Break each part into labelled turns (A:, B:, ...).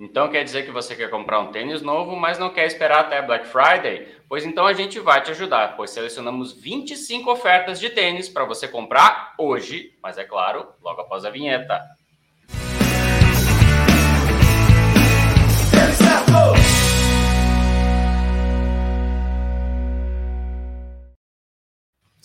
A: Então quer dizer que você quer comprar um tênis novo, mas não quer esperar até Black Friday? Pois então a gente vai te ajudar, pois selecionamos 25 ofertas de tênis para você comprar hoje, mas é claro, logo após a vinheta.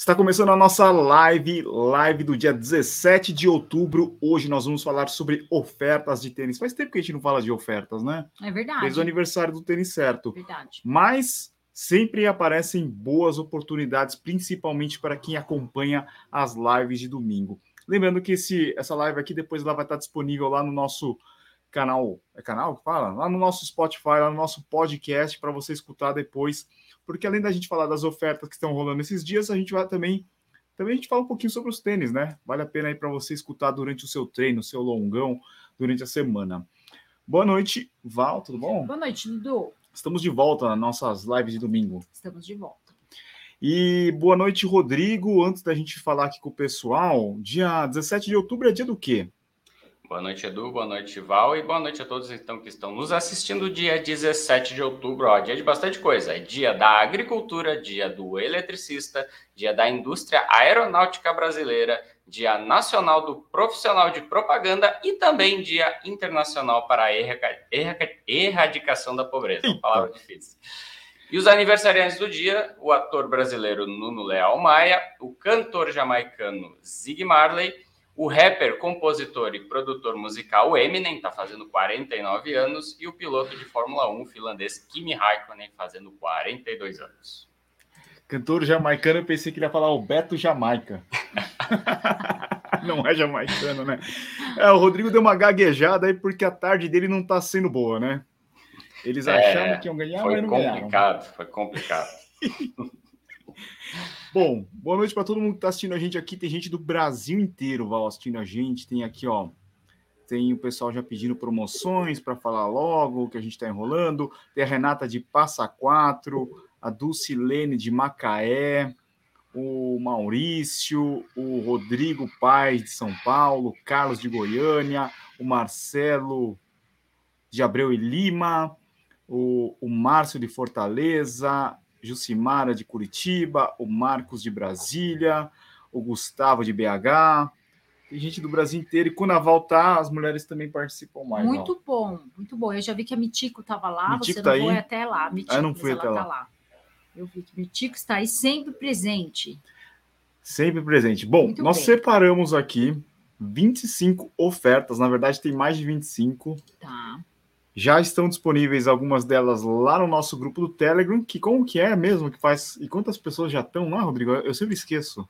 B: Está começando a nossa live, live do dia 17 de outubro. Hoje nós vamos falar sobre ofertas de tênis. Faz tempo que a gente não fala de ofertas, né?
C: É verdade.
B: Desde o aniversário do tênis certo.
C: Verdade.
B: Mas sempre aparecem boas oportunidades, principalmente para quem acompanha as lives de domingo. Lembrando que esse, essa live aqui depois ela vai estar disponível lá no nosso canal. É canal que fala? Lá no nosso Spotify, lá no nosso podcast, para você escutar depois porque além da gente falar das ofertas que estão rolando esses dias, a gente vai também também a gente fala um pouquinho sobre os tênis, né? Vale a pena aí para você escutar durante o seu treino, o seu longão, durante a semana. Boa noite, Val, tudo bom?
C: Boa noite, Dudu.
B: Estamos de volta nas nossas lives de domingo.
C: Estamos de volta.
B: E boa noite, Rodrigo. Antes da gente falar aqui com o pessoal, dia 17 de outubro é dia do quê?
A: Boa noite, Edu. Boa noite, Val. E boa noite a todos então que estão nos assistindo dia 17 de outubro. Ó, dia de bastante coisa. É dia da agricultura, dia do eletricista, dia da indústria aeronáutica brasileira, dia nacional do profissional de propaganda e também dia internacional para a erradicação da pobreza. Uma palavra difícil. E os aniversariantes do dia, o ator brasileiro Nuno Leal Maia, o cantor jamaicano Zig Marley, o rapper, compositor e produtor musical Eminem está fazendo 49 anos e o piloto de Fórmula 1 finlandês Kimi Raikkonen fazendo 42 anos.
B: Cantor jamaicano, eu pensei que ele ia falar o Beto Jamaica. não é jamaicano, né? É, o Rodrigo deu uma gaguejada aí porque a tarde dele não está sendo boa, né? Eles é, achavam que iam ganhar, mas não
A: ganharam. Foi
B: complicado,
A: foi complicado.
B: Bom, boa noite para todo mundo que está assistindo a gente aqui. Tem gente do Brasil inteiro Val, assistindo a gente. Tem aqui, ó. Tem o pessoal já pedindo promoções para falar logo que a gente está enrolando. Tem a Renata de Passa Quatro, a Dulcilene de Macaé, o Maurício, o Rodrigo Paz de São Paulo, Carlos de Goiânia, o Marcelo de Abreu e Lima, o, o Márcio de Fortaleza, Jucimara de Curitiba, o Marcos de Brasília, o Gustavo de BH. Tem gente do Brasil inteiro. E quando a Val tá, as mulheres também participam mais.
C: Muito
B: Val.
C: bom, muito bom. Eu já vi que a Mitico estava lá,
B: Mitico
C: você
B: tá
C: não
B: aí?
C: foi até lá. Mitico,
B: ah, eu não fui até lá.
C: Tá lá. Eu vi que Mitico está aí sempre presente.
B: Sempre presente. Bom, muito nós bem. separamos aqui 25 ofertas. Na verdade, tem mais de 25.
C: Tá.
B: Já estão disponíveis algumas delas lá no nosso grupo do Telegram, que como que é mesmo que faz? E quantas pessoas já estão lá, Rodrigo? Eu sempre esqueço.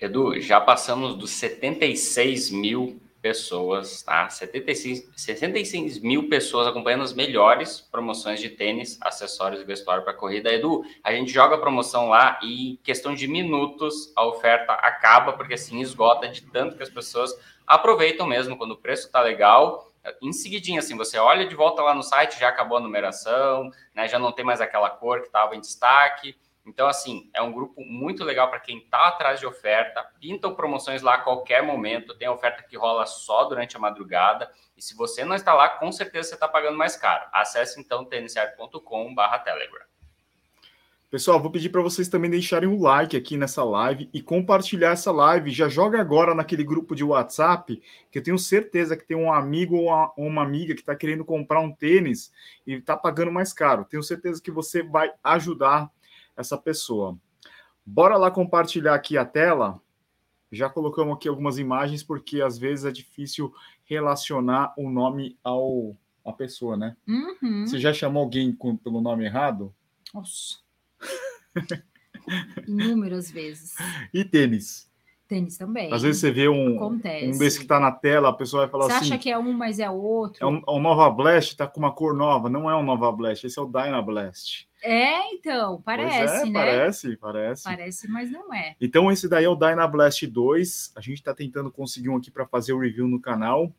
A: Edu, já passamos dos 76 mil pessoas, tá? 76, 76 mil pessoas acompanhando as melhores promoções de tênis, acessórios e vestuário para corrida. Edu, a gente joga a promoção lá e em questão de minutos a oferta acaba, porque assim esgota de tanto que as pessoas aproveitam mesmo quando o preço tá legal em seguidinho, assim, você olha de volta lá no site, já acabou a numeração, né? Já não tem mais aquela cor que estava em destaque. Então, assim, é um grupo muito legal para quem está atrás de oferta. Pintam promoções lá a qualquer momento. Tem oferta que rola só durante a madrugada. E se você não está lá, com certeza você está pagando mais caro. Acesse então têniscerto.com/telegram.
B: Pessoal, vou pedir para vocês também deixarem o like aqui nessa live e compartilhar essa live. Já joga agora naquele grupo de WhatsApp, que eu tenho certeza que tem um amigo ou uma, uma amiga que está querendo comprar um tênis e está pagando mais caro. Tenho certeza que você vai ajudar essa pessoa. Bora lá compartilhar aqui a tela. Já colocamos aqui algumas imagens, porque às vezes é difícil relacionar o nome ao a pessoa, né?
C: Uhum.
B: Você já chamou alguém com, pelo nome errado?
C: Nossa. Inúmeras vezes.
B: E tênis?
C: Tênis também.
B: Às vezes você vê um,
C: Acontece.
B: um desse que está na tela, a pessoa vai falar
C: você
B: assim.
C: Você acha que é um, mas é outro.
B: É um, um Nova Blast, tá com uma cor nova. Não é um Nova Blast, esse é o Dyna Blast.
C: É, então, parece,
B: é,
C: né?
B: Parece, parece.
C: Parece, mas não é.
B: Então, esse daí é o Dyna Blast 2. A gente está tentando conseguir um aqui para fazer o review no canal.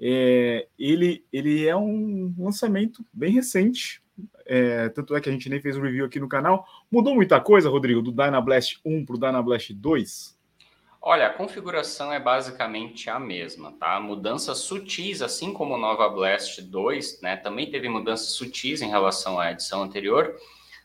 B: É, ele, ele é um lançamento bem recente. É, tanto é que a gente nem fez um review aqui no canal. Mudou muita coisa, Rodrigo, do Dynablast 1 para o Dynablast 2?
A: Olha, a configuração é basicamente a mesma, tá? Mudanças sutis, assim como o Nova Blast 2, né? Também teve mudanças sutis em relação à edição anterior.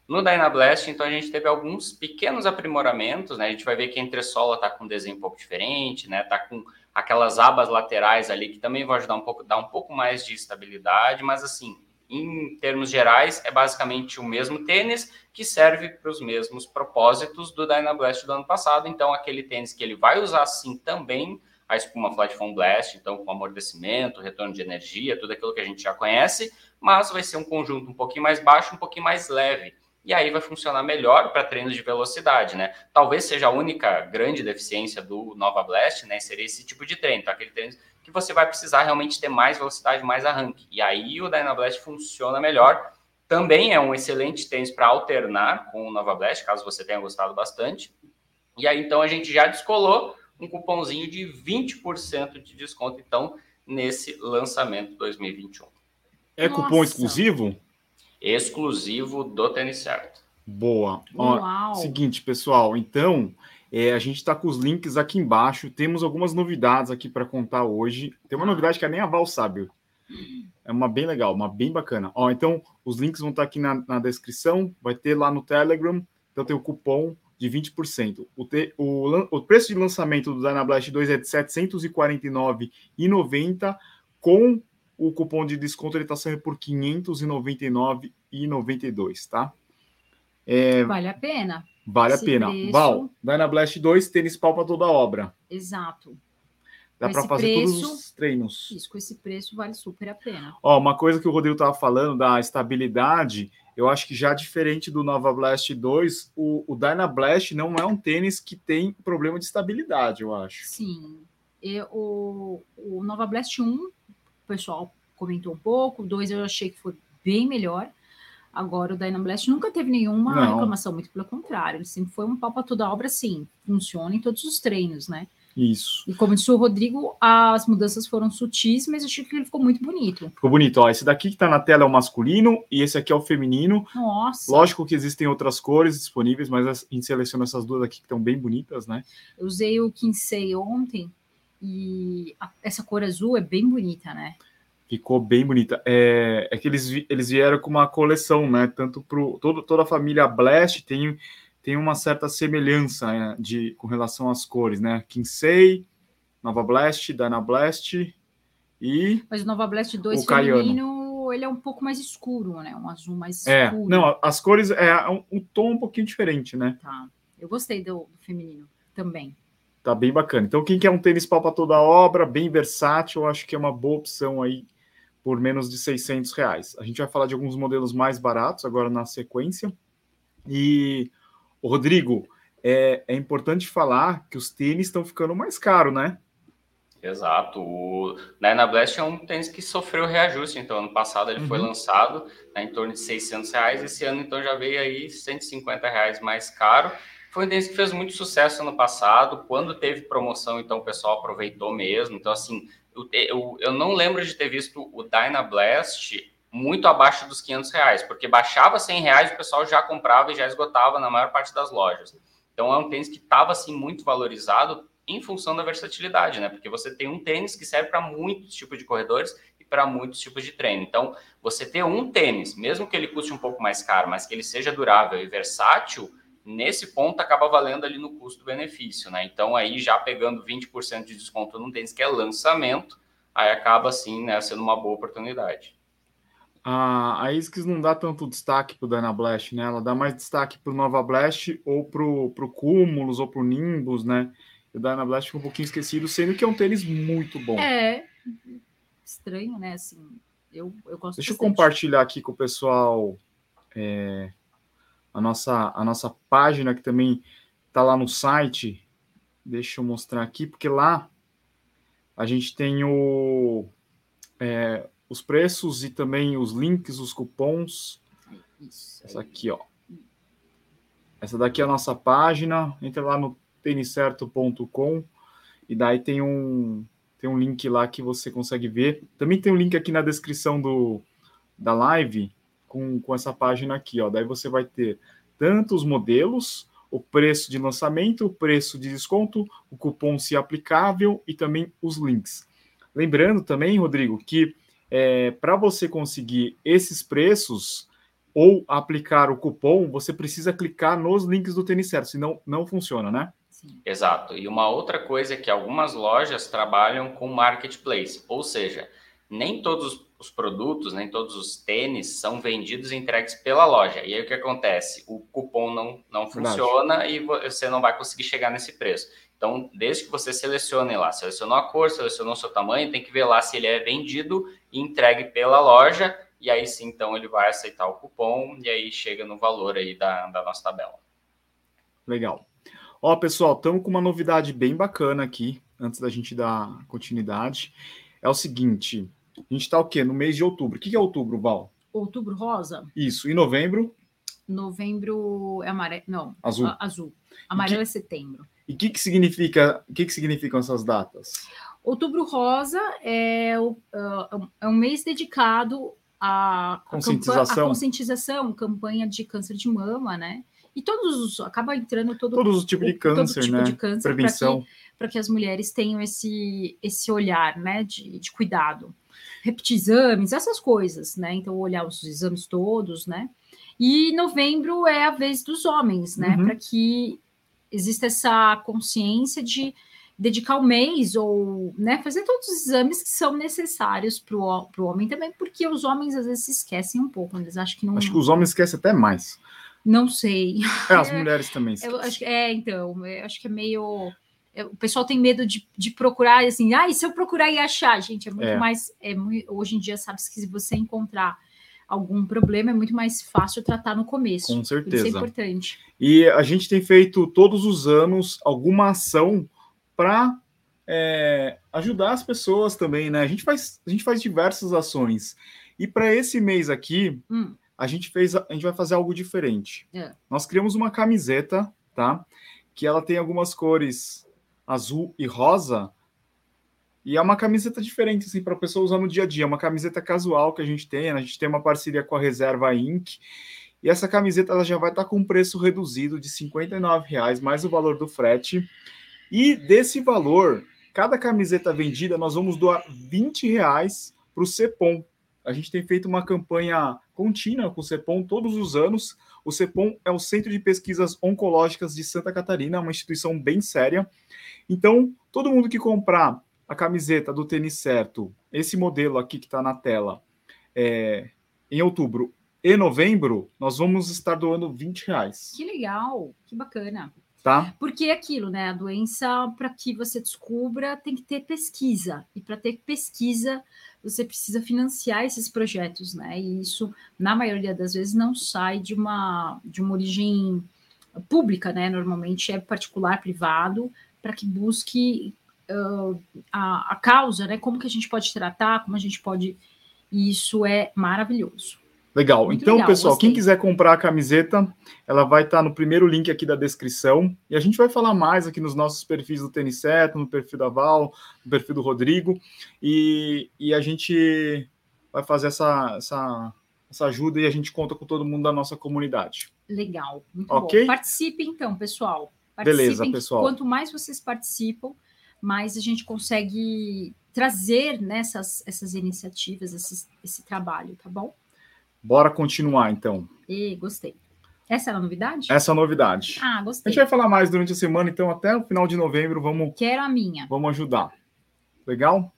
A: No Dynablast, então, a gente teve alguns pequenos aprimoramentos, né? A gente vai ver que a entressola está com um desenho um pouco diferente, né? Tá com aquelas abas laterais ali que também vão ajudar um pouco, dar um pouco mais de estabilidade, mas assim, em termos gerais, é basicamente o mesmo tênis que serve para os mesmos propósitos do Dynablast do ano passado. Então, aquele tênis que ele vai usar sim também a espuma Flat Foam Blast, então com amortecimento, retorno de energia, tudo aquilo que a gente já conhece, mas vai ser um conjunto um pouquinho mais baixo, um pouquinho mais leve e aí vai funcionar melhor para treinos de velocidade, né? Talvez seja a única grande deficiência do Nova Blast, né? Seria esse tipo de treino, tá? aquele treino que você vai precisar realmente ter mais velocidade, mais arranque. E aí o Dynablast funciona melhor. Também é um excelente tênis para alternar com o Nova Blast, caso você tenha gostado bastante. E aí então a gente já descolou um cupomzinho de 20% de desconto, então, nesse lançamento 2021.
B: É Nossa. cupom exclusivo?
A: exclusivo do Tênis Certo.
B: Boa. Ó, seguinte, pessoal, então é, a gente está com os links aqui embaixo. Temos algumas novidades aqui para contar hoje. Tem uma novidade que nem a Val sabe. É uma bem legal, uma bem bacana. Ó, então, os links vão estar tá aqui na, na descrição. Vai ter lá no Telegram. Então, tem o cupom de 20%. O, te, o, o preço de lançamento do Dynablast 2 é de R$ 749,90 com o cupom de desconto ele está saindo por R$ 599,92, tá?
C: É, vale a pena.
B: Vale Esse a pena. Preço... Val, Dynablast 2, tênis pau para toda obra.
C: Exato.
B: Dá para fazer preço, todos os treinos.
C: Isso, com esse preço vale super a pena.
B: Ó, uma coisa que o Rodrigo estava falando da estabilidade, eu acho que já diferente do Nova Blast 2, o, o Dynablast não é um tênis que tem problema de estabilidade, eu acho.
C: Sim. E, o, o Nova Blast 1 pessoal comentou um pouco, o 2 eu achei que foi bem melhor. Agora, o Dynablast nunca teve nenhuma Não. reclamação, muito pelo contrário. Ele sempre foi um pau para toda obra, sim. Funciona em todos os treinos, né?
B: Isso.
C: E como disse o Rodrigo, as mudanças foram sutis, mas achei que ele ficou muito bonito.
B: Ficou bonito, ó. Esse daqui que tá na tela é o masculino e esse aqui é o feminino.
C: Nossa.
B: Lógico que existem outras cores disponíveis, mas a gente seleciona essas duas aqui que estão bem bonitas, né?
C: Eu usei o Kinsey ontem e a, essa cor azul é bem bonita, né?
B: Ficou bem bonita. É, é que eles, eles vieram com uma coleção, né? Tanto para toda a família Blast tem, tem uma certa semelhança né? de, com relação às cores, né? Kinsey, Nova Blast, Dyna Blast e.
C: Mas o Nova Blast 2 feminino, ele é um pouco mais escuro, né? Um azul mais
B: é,
C: escuro.
B: Não, as cores é um, um tom um pouquinho diferente, né?
C: Tá. Eu gostei do, do feminino também.
B: Tá bem bacana. Então, quem quer um tênis pau para toda a obra, bem versátil, eu acho que é uma boa opção aí por menos de 600 reais. A gente vai falar de alguns modelos mais baratos agora na sequência. E, Rodrigo, é, é importante falar que os tênis estão ficando mais caros, né?
A: Exato. O Dyna Blast é um tênis que sofreu reajuste. Então, ano passado ele uhum. foi lançado né, em torno de 600 reais. Esse ano, então, já veio aí 150 reais mais caro. Foi um tênis que fez muito sucesso ano passado. Quando teve promoção, então o pessoal aproveitou mesmo. Então, assim, eu, eu, eu não lembro de ter visto o Dynablast muito abaixo dos 500 reais, porque baixava 100 reais o pessoal já comprava e já esgotava na maior parte das lojas. Então é um tênis que estava assim muito valorizado em função da versatilidade, né? Porque você tem um tênis que serve para muitos tipos de corredores e para muitos tipos de treino. Então, você ter um tênis, mesmo que ele custe um pouco mais caro, mas que ele seja durável e versátil, nesse ponto acaba valendo ali no custo-benefício, né? Então aí já pegando 20% de desconto num tênis que é lançamento, aí acaba assim, né, sendo uma boa oportunidade.
B: A, a Iskis não dá tanto destaque para o Dyna Blast, né? Ela dá mais destaque para o Nova Blast ou para o Cúmulos ou para o Nimbus, né? O Dyna Blast fica um pouquinho esquecido, sendo que é um tênis muito bom.
C: É, estranho, né? Assim, eu, eu gosto
B: Deixa bastante. eu compartilhar aqui com o pessoal é, a nossa, a nossa página, que também está lá no site. Deixa eu mostrar aqui, porque lá a gente tem o, é, os preços e também os links, os cupons. Essa aqui, ó. Essa daqui é a nossa página. Entra lá no têniscerto.com e daí tem um tem um link lá que você consegue ver. Também tem um link aqui na descrição do, da live com, com essa página aqui, ó. Daí você vai ter tanto os modelos o preço de lançamento, o preço de desconto, o cupom se aplicável e também os links. Lembrando também, Rodrigo, que é, para você conseguir esses preços ou aplicar o cupom, você precisa clicar nos links do Tênis Certo, senão não funciona, né?
A: Sim. Exato. E uma outra coisa é que algumas lojas trabalham com marketplace, ou seja, nem todos os produtos, nem todos os tênis são vendidos e entregues pela loja. E aí o que acontece? O cupom não, não funciona e você não vai conseguir chegar nesse preço. Então, desde que você selecione lá, selecionou a cor, selecionou o seu tamanho, tem que ver lá se ele é vendido e entregue pela loja, e aí sim, então, ele vai aceitar o cupom e aí chega no valor aí da, da nossa tabela.
B: Legal. Ó, pessoal, estamos com uma novidade bem bacana aqui, antes da gente dar continuidade. É o seguinte, a gente está o quê? No mês de outubro. O que é outubro, Val?
C: Outubro rosa?
B: Isso. E novembro?
C: Novembro é amarelo. Não.
B: Azul.
C: azul. Amarelo que... é setembro.
B: E o que, que significa? O que, que significam essas datas?
C: Outubro Rosa é, o, é um mês dedicado à
B: conscientização.
C: A, conscientização, campanha de câncer de mama, né? E todos os acaba entrando todo,
B: todos os tipos de câncer, tipo
C: né?
B: De
C: câncer
B: Prevenção
C: para que, que, as mulheres tenham esse esse olhar, né? De, de cuidado, repetir exames, essas coisas, né? Então olhar os exames todos, né? E novembro é a vez dos homens, né? Uhum. Para que exista essa consciência de dedicar o mês ou né, fazer todos os exames que são necessários para o homem também, porque os homens às vezes se esquecem um pouco, eles acham que não.
B: Acho que os homens esquecem até mais.
C: Não sei.
B: É, as mulheres também.
C: Eu acho, é, então, eu acho que é meio. O pessoal tem medo de, de procurar, assim, ah, e se eu procurar e achar, gente, é muito é. mais. É, hoje em dia, sabe, que se você encontrar algum problema, é muito mais fácil tratar no começo.
B: Com certeza.
C: Isso é importante.
B: E a gente tem feito todos os anos alguma ação para é, ajudar as pessoas também, né? A gente faz, a gente faz diversas ações. E para esse mês aqui, hum. a gente fez, a gente vai fazer algo diferente. É. Nós criamos uma camiseta, tá? Que ela tem algumas cores azul e rosa, e é uma camiseta diferente, assim, para a pessoa usar no dia a dia. É uma camiseta casual que a gente tem. A gente tem uma parceria com a Reserva Inc. E essa camiseta ela já vai estar tá com um preço reduzido de R$ reais mais o valor do frete. E desse valor, cada camiseta vendida, nós vamos doar 20 reais para o CEPOM. A gente tem feito uma campanha contínua com o CEPOM todos os anos. O CEPOM é o Centro de Pesquisas Oncológicas de Santa Catarina, uma instituição bem séria. Então, todo mundo que comprar a camiseta do tênis certo, esse modelo aqui que está na tela, é, em outubro e novembro, nós vamos estar doando 20 reais.
C: Que legal, que bacana.
B: Tá?
C: Porque é aquilo, né? A doença, para que você descubra, tem que ter pesquisa. E para ter pesquisa, você precisa financiar esses projetos, né? E isso, na maioria das vezes, não sai de uma, de uma origem pública, né? Normalmente é particular, privado, para que busque uh, a, a causa, né? Como que a gente pode tratar, como a gente pode. E isso é maravilhoso.
B: Legal. Muito então, legal, pessoal, gostei. quem quiser comprar a camiseta, ela vai estar tá no primeiro link aqui da descrição. E a gente vai falar mais aqui nos nossos perfis do Tênis Certo, no perfil da Val, no perfil do Rodrigo. E, e a gente vai fazer essa, essa, essa ajuda e a gente conta com todo mundo da nossa comunidade.
C: Legal. Muito okay? bom. Participe então, pessoal.
B: Participem, Beleza, pessoal.
C: Quanto mais vocês participam, mais a gente consegue trazer nessas essas iniciativas, esse, esse trabalho, tá bom?
B: Bora continuar, então.
C: E gostei. Essa é a novidade?
B: Essa é a novidade.
C: Ah, gostei.
B: A gente vai falar mais durante a semana, então até o final de novembro vamos.
C: Quero a minha.
B: Vamos ajudar. Legal?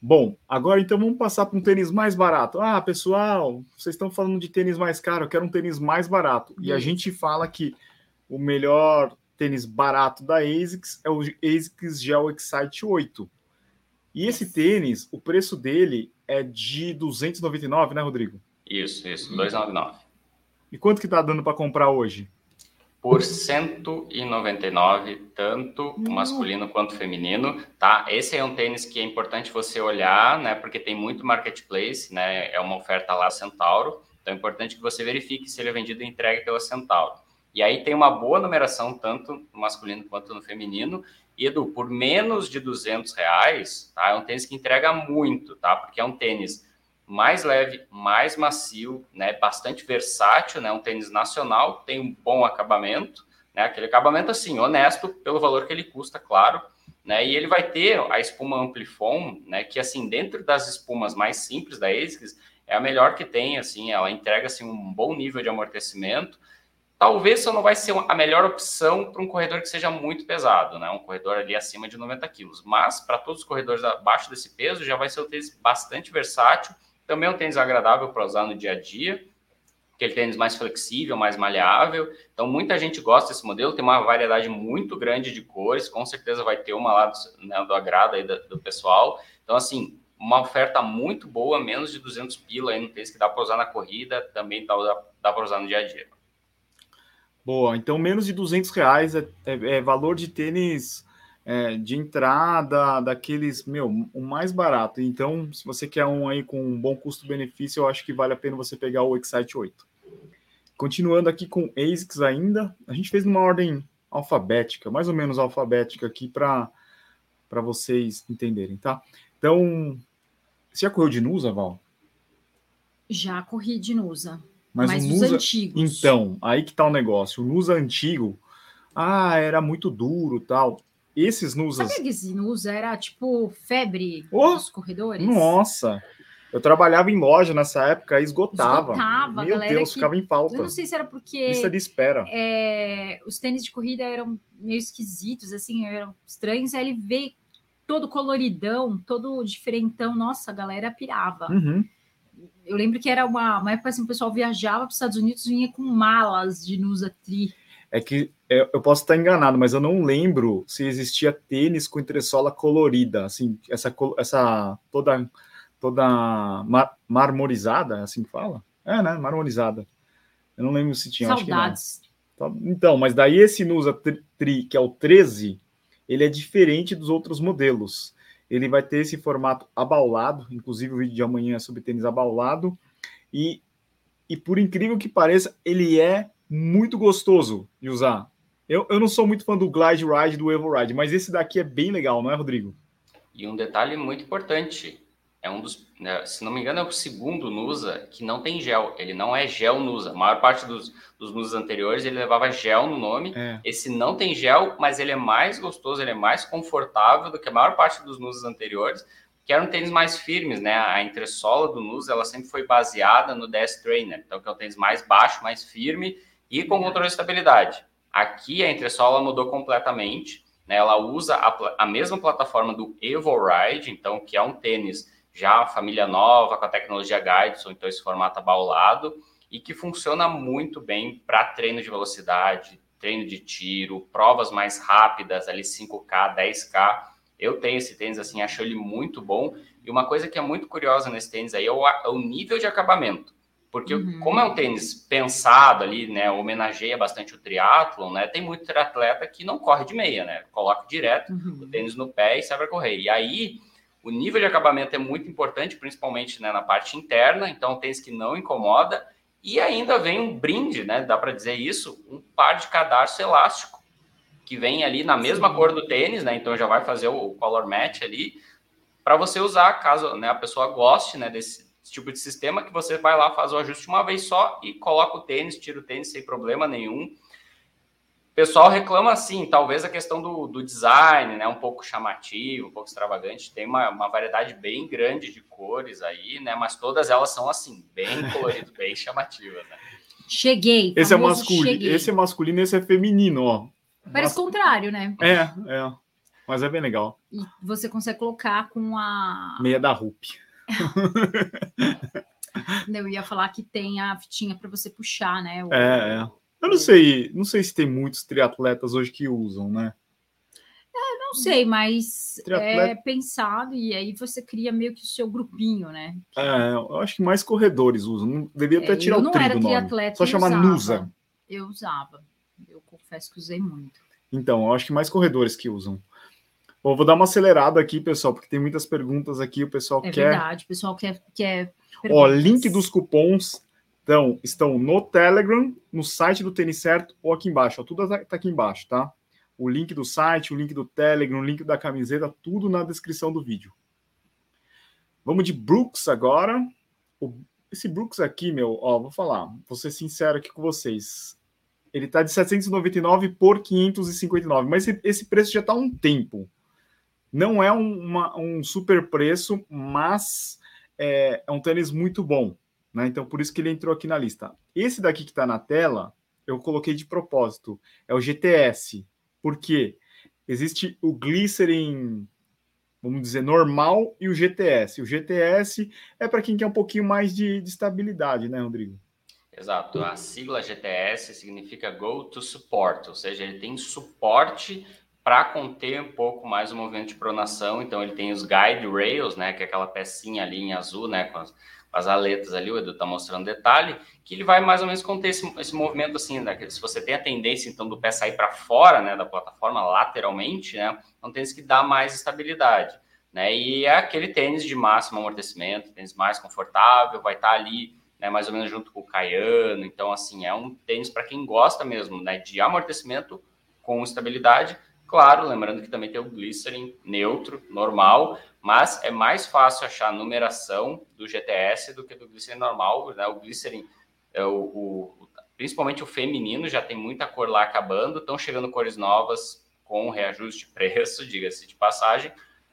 B: Bom, agora então vamos passar para um tênis mais barato. Ah, pessoal, vocês estão falando de tênis mais caro, eu quero um tênis mais barato. E a gente fala que o melhor tênis barato da ASICS é o ASICS Gel Excite 8. E esse tênis, o preço dele é de 299, né, Rodrigo?
A: Isso, isso, 299.
B: E quanto que tá dando para comprar hoje?
A: Por 199, tanto o masculino quanto feminino, tá? Esse é um tênis que é importante você olhar, né? Porque tem muito marketplace, né? É uma oferta lá Centauro. Então é importante que você verifique se ele é vendido e entregue pela Centauro. E aí tem uma boa numeração, tanto no masculino quanto no feminino. E, Edu, por menos de 200 reais, tá? É um tênis que entrega muito, tá? Porque é um tênis mais leve, mais macio, né? Bastante versátil, né? Um tênis nacional, tem um bom acabamento, né? Aquele acabamento assim, honesto pelo valor que ele custa, claro, né? E ele vai ter a espuma Amplifon, né? Que assim, dentro das espumas mais simples da ASICS, é a melhor que tem, assim, ela entrega assim um bom nível de amortecimento. Talvez só não vai ser a melhor opção para um corredor que seja muito pesado, né? Um corredor ali acima de 90 quilos. Mas para todos os corredores abaixo desse peso, já vai ser um tênis bastante versátil. Também é um tênis agradável para usar no dia a dia aquele tênis mais flexível, mais maleável. Então, muita gente gosta desse modelo, tem uma variedade muito grande de cores, com certeza vai ter uma lá do, né, do agrado aí do, do, pessoal. Então, assim, uma oferta muito boa, menos de 200 pila aí no tênis que dá para usar na corrida, também dá, dá, para usar no dia a dia.
B: Boa, então menos de 200 reais é, é, é valor de tênis é, de entrada, daqueles, meu, o mais barato. Então, se você quer um aí com um bom custo-benefício, eu acho que vale a pena você pegar o Excite 8. Continuando aqui com ASICS ainda, a gente fez numa ordem alfabética, mais ou menos alfabética aqui para vocês entenderem, tá? Então, você já correu de Nusa, Val?
C: Já corri de Nusa.
B: Mas, mas Nusa, antigos. Então, aí que tá o negócio. O Nusa antigo, ah, era muito duro tal. Esses Nusas.
C: Sabe que esse Nusa era tipo febre oh, dos corredores?
B: Nossa! Eu trabalhava em loja nessa época e esgotava. Esgotava, Meu Deus, que... ficava em falta.
C: Eu não sei se era porque.
B: Lista de espera.
C: É, os tênis de corrida eram meio esquisitos, assim, eram estranhos. Aí ele veio todo coloridão, todo diferentão. Nossa, a galera pirava.
B: Uhum.
C: Eu lembro que era uma, uma época assim, o pessoal viajava para os Estados Unidos vinha com malas de Nusa Tri.
B: É que é, eu posso estar enganado, mas eu não lembro se existia tênis com entressola colorida, assim, essa, essa toda toda mar, marmorizada, assim que fala? É, né? Marmorizada. Eu não lembro se tinha.
C: Saudades.
B: Então, mas daí esse Nusa Tri, que é o 13, ele é diferente dos outros modelos. Ele vai ter esse formato abaulado, inclusive o vídeo de amanhã é sobre tênis abaulado, e, e por incrível que pareça, ele é muito gostoso de usar. Eu, eu não sou muito fã do Glide Ride, do Evo Ride, mas esse daqui é bem legal, não é, Rodrigo?
A: E um detalhe muito importante, é um dos, né, se não me engano, é o segundo Nusa que não tem gel. Ele não é gel Nusa. A maior parte dos, dos Nusas anteriores ele levava gel no nome. É. Esse não tem gel, mas ele é mais gostoso, ele é mais confortável do que a maior parte dos Nusas anteriores, que eram tênis mais firmes, né? A entressola do Nusa ela sempre foi baseada no DS Trainer, então que é um tênis mais baixo, mais firme e com controle de estabilidade. Aqui a entressola mudou completamente, né? Ela usa a, a mesma plataforma do Evo Ride, então que é um tênis já família nova com a tecnologia Guideson, então esse formato abaulado e que funciona muito bem para treino de velocidade, treino de tiro, provas mais rápidas, ali 5K, 10K. Eu tenho esse tênis assim, acho ele muito bom. E uma coisa que é muito curiosa nesse tênis aí é o, é o nível de acabamento. Porque uhum. como é um tênis pensado ali, né, homenageia bastante o triatlon, né, tem muito triatleta que não corre de meia, né, coloca direto uhum. o tênis no pé e sai para correr. E aí o nível de acabamento é muito importante, principalmente né, na parte interna, então um tênis que não incomoda. E ainda vem um brinde, né, dá para dizer isso, um par de cadarço elástico, que vem ali na mesma Sim. cor do tênis, né, então já vai fazer o color match ali, para você usar, caso né, a pessoa goste né, desse, tipo de sistema que você vai lá, faz o ajuste uma vez só e coloca o tênis, tira o tênis sem problema nenhum. O pessoal reclama assim, talvez a questão do, do design, né, um pouco chamativo, um pouco extravagante, tem uma, uma variedade bem grande de cores aí, né, mas todas elas são assim, bem coloridas, bem chamativas, né?
C: Cheguei.
B: Esse é masculino, cheguei. esse é masculino, esse é feminino, ó.
C: Parece Mas... contrário, né?
B: É, é. Mas é bem legal.
C: E você consegue colocar com a
B: meia da Rup.
C: Eu ia falar que tem a fitinha para você puxar, né?
B: O... É, é. Eu não sei, não sei se tem muitos triatletas hoje que usam, né?
C: É, não sei, mas Triatleta... é pensado e aí você cria meio que o seu grupinho, né?
B: É, eu acho que mais corredores usam. Não devia até é, tirar o tri do nome. Só chamar Nusa.
C: Eu usava. Eu confesso que usei muito.
B: Então, eu acho que mais corredores que usam. Bom, vou dar uma acelerada aqui, pessoal, porque tem muitas perguntas aqui, o pessoal
C: é
B: quer.
C: É verdade, o pessoal quer. quer
B: Ó, link dos cupons então, estão no Telegram, no site do Tênis Certo ou aqui embaixo. Ó, tudo está aqui embaixo, tá? O link do site, o link do Telegram, o link da camiseta, tudo na descrição do vídeo. Vamos de Brooks agora. O, esse Brooks aqui, meu, ó, vou falar, vou ser sincero aqui com vocês. ele está de 799 por 559, mas esse, esse preço já está há um tempo. Não é um, uma, um super preço, mas é, é, um tênis muito bom, né? Então por isso que ele entrou aqui na lista. Esse daqui que está na tela, eu coloquei de propósito, é o GTS. Por quê? Existe o Glycerin, vamos dizer, normal e o GTS. O GTS é para quem quer um pouquinho mais de, de estabilidade, né, Rodrigo?
A: Exato. A sigla GTS significa Go to Support, ou seja, ele tem suporte para conter um pouco mais o movimento de pronação. Então, ele tem os guide rails, né, que é aquela pecinha ali em azul, né, com as, as aletas ali, o Edu está mostrando detalhe, que ele vai mais ou menos conter esse, esse movimento assim, né, se você tem a tendência, então, do pé sair para fora, né, da plataforma lateralmente, né, então tem que dar mais estabilidade. Né, e é aquele tênis de máximo amortecimento, tênis mais confortável, vai estar tá ali né, mais ou menos junto com o Caiano. Então, assim, é um tênis para quem gosta mesmo né, de amortecimento com estabilidade. Claro, lembrando que também tem o Glycerin neutro, normal, mas é mais fácil achar a numeração do GTS do que do Glycerin normal. Né? O Glycerin, é o, o, principalmente o feminino, já tem muita cor lá acabando, estão chegando cores novas com reajuste de preço, diga-se de passagem,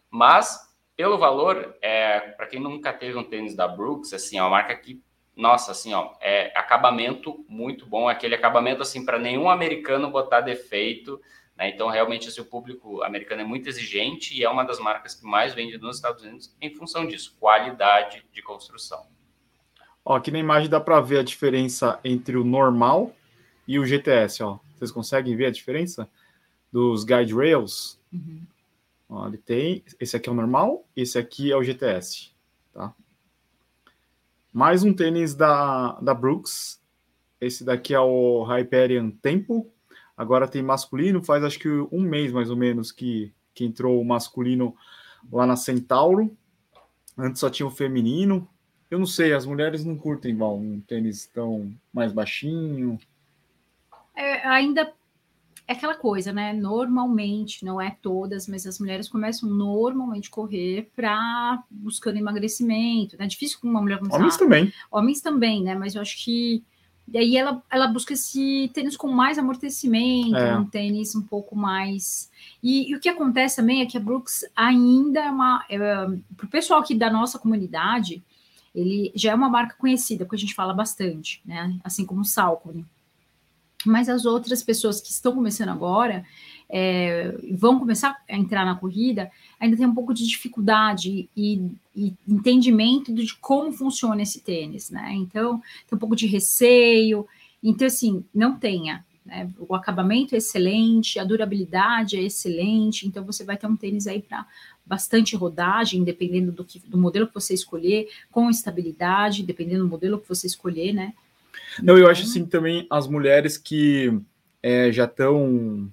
A: mas pelo valor, é, para quem nunca teve um tênis da Brooks, assim, é uma marca que nossa, assim, ó, é acabamento muito bom, aquele acabamento assim para nenhum americano botar defeito, né? Então, realmente, assim, o público americano é muito exigente e é uma das marcas que mais vende nos Estados Unidos em função disso, qualidade de construção.
B: Ó, aqui na imagem dá para ver a diferença entre o normal e o GTS, ó. Vocês conseguem ver a diferença dos guide rails? Uhum. Ó, ele tem, esse aqui é o normal, esse aqui é o GTS, tá? Mais um tênis da, da Brooks. Esse daqui é o Hyperion Tempo. Agora tem masculino, faz acho que um mês mais ou menos que, que entrou o masculino lá na Centauro. Antes só tinha o feminino. Eu não sei, as mulheres não curtem igual um tênis tão mais baixinho.
C: É, ainda é aquela coisa, né? Normalmente, não é todas, mas as mulheres começam normalmente a correr para buscando emagrecimento. É né? difícil com uma mulher começar.
B: Homens também.
C: Homens também, né? Mas eu acho que e aí ela, ela busca esse tênis com mais amortecimento, é. um tênis um pouco mais. E, e, o que acontece também é que a Brooks ainda é uma. É, para o pessoal aqui da nossa comunidade, ele já é uma marca conhecida, porque a gente fala bastante, né? Assim como o Salcone. Mas as outras pessoas que estão começando agora é, vão começar a entrar na corrida, ainda tem um pouco de dificuldade e, e, entendimento de como funciona esse tênis, né? Então, tem um pouco de receio. Então, assim, não tenha. Né? O acabamento é excelente, a durabilidade é excelente, então você vai ter um tênis aí para bastante rodagem, dependendo do, que, do modelo que você escolher, com estabilidade, dependendo do modelo que você escolher, né?
B: Não, eu acho assim também as mulheres que é, já estão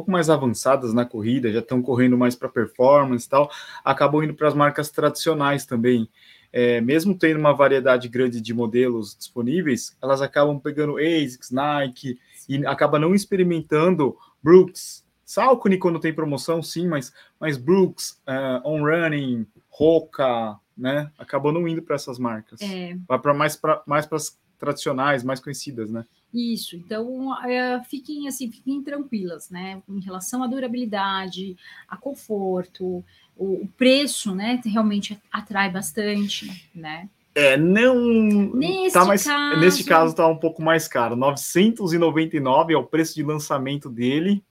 B: pouco mais avançadas na corrida, já estão correndo mais para performance e tal, acabam indo para as marcas tradicionais também. É, mesmo tendo uma variedade grande de modelos disponíveis, elas acabam pegando ASICS, Nike e acaba não experimentando Brooks, Salcone quando tem promoção, sim, mas, mas Brooks, uh, On Running, Roca, né? Acabam não indo para essas marcas. É. Vai para mais para mais as tradicionais, mais conhecidas, né?
C: Isso, então é, fiquem assim, fiquem tranquilas, né? Em relação à durabilidade, a conforto, o, o preço, né? Realmente atrai bastante, né?
B: É, não. Neste tá mais, caso... Neste caso tá um pouco mais caro. 999 é o preço de lançamento dele.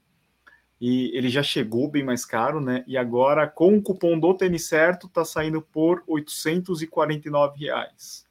B: E ele já chegou bem mais caro, né? E agora, com o cupom do tênis certo, tá saindo por 849 reais.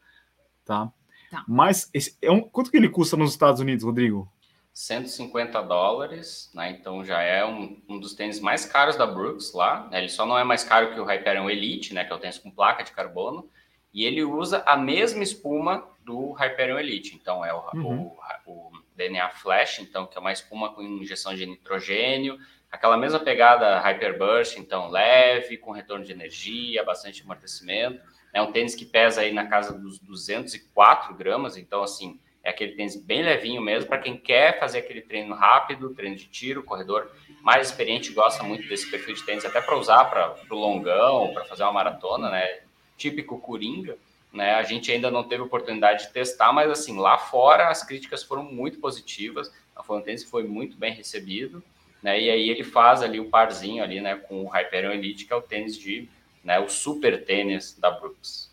B: Tá? Tá. Mas esse, é um, quanto que ele custa nos Estados Unidos, Rodrigo?
A: 150 dólares, né? Então já é um, um dos tênis mais caros da Brooks lá. Né? Ele só não é mais caro que o Hyperion Elite, né? Que é o tênis com placa de carbono. E ele usa a mesma espuma do Hyperion Elite. Então é o, uhum. o, o DNA Flash, então que é uma espuma com injeção de nitrogênio, aquela mesma pegada Hyperburst, então leve, com retorno de energia, bastante amortecimento. É um tênis que pesa aí na casa dos 204 gramas, então, assim, é aquele tênis bem levinho mesmo, para quem quer fazer aquele treino rápido, treino de tiro, corredor mais experiente gosta muito desse perfil de tênis, até para usar para o longão, para fazer uma maratona, né? Típico Coringa. né? A gente ainda não teve oportunidade de testar, mas assim, lá fora as críticas foram muito positivas. A Fontense foi muito bem recebido, né? E aí ele faz ali o parzinho ali, né, com o Hyperion Elite, que é o tênis de, né, o super tênis da Brooks.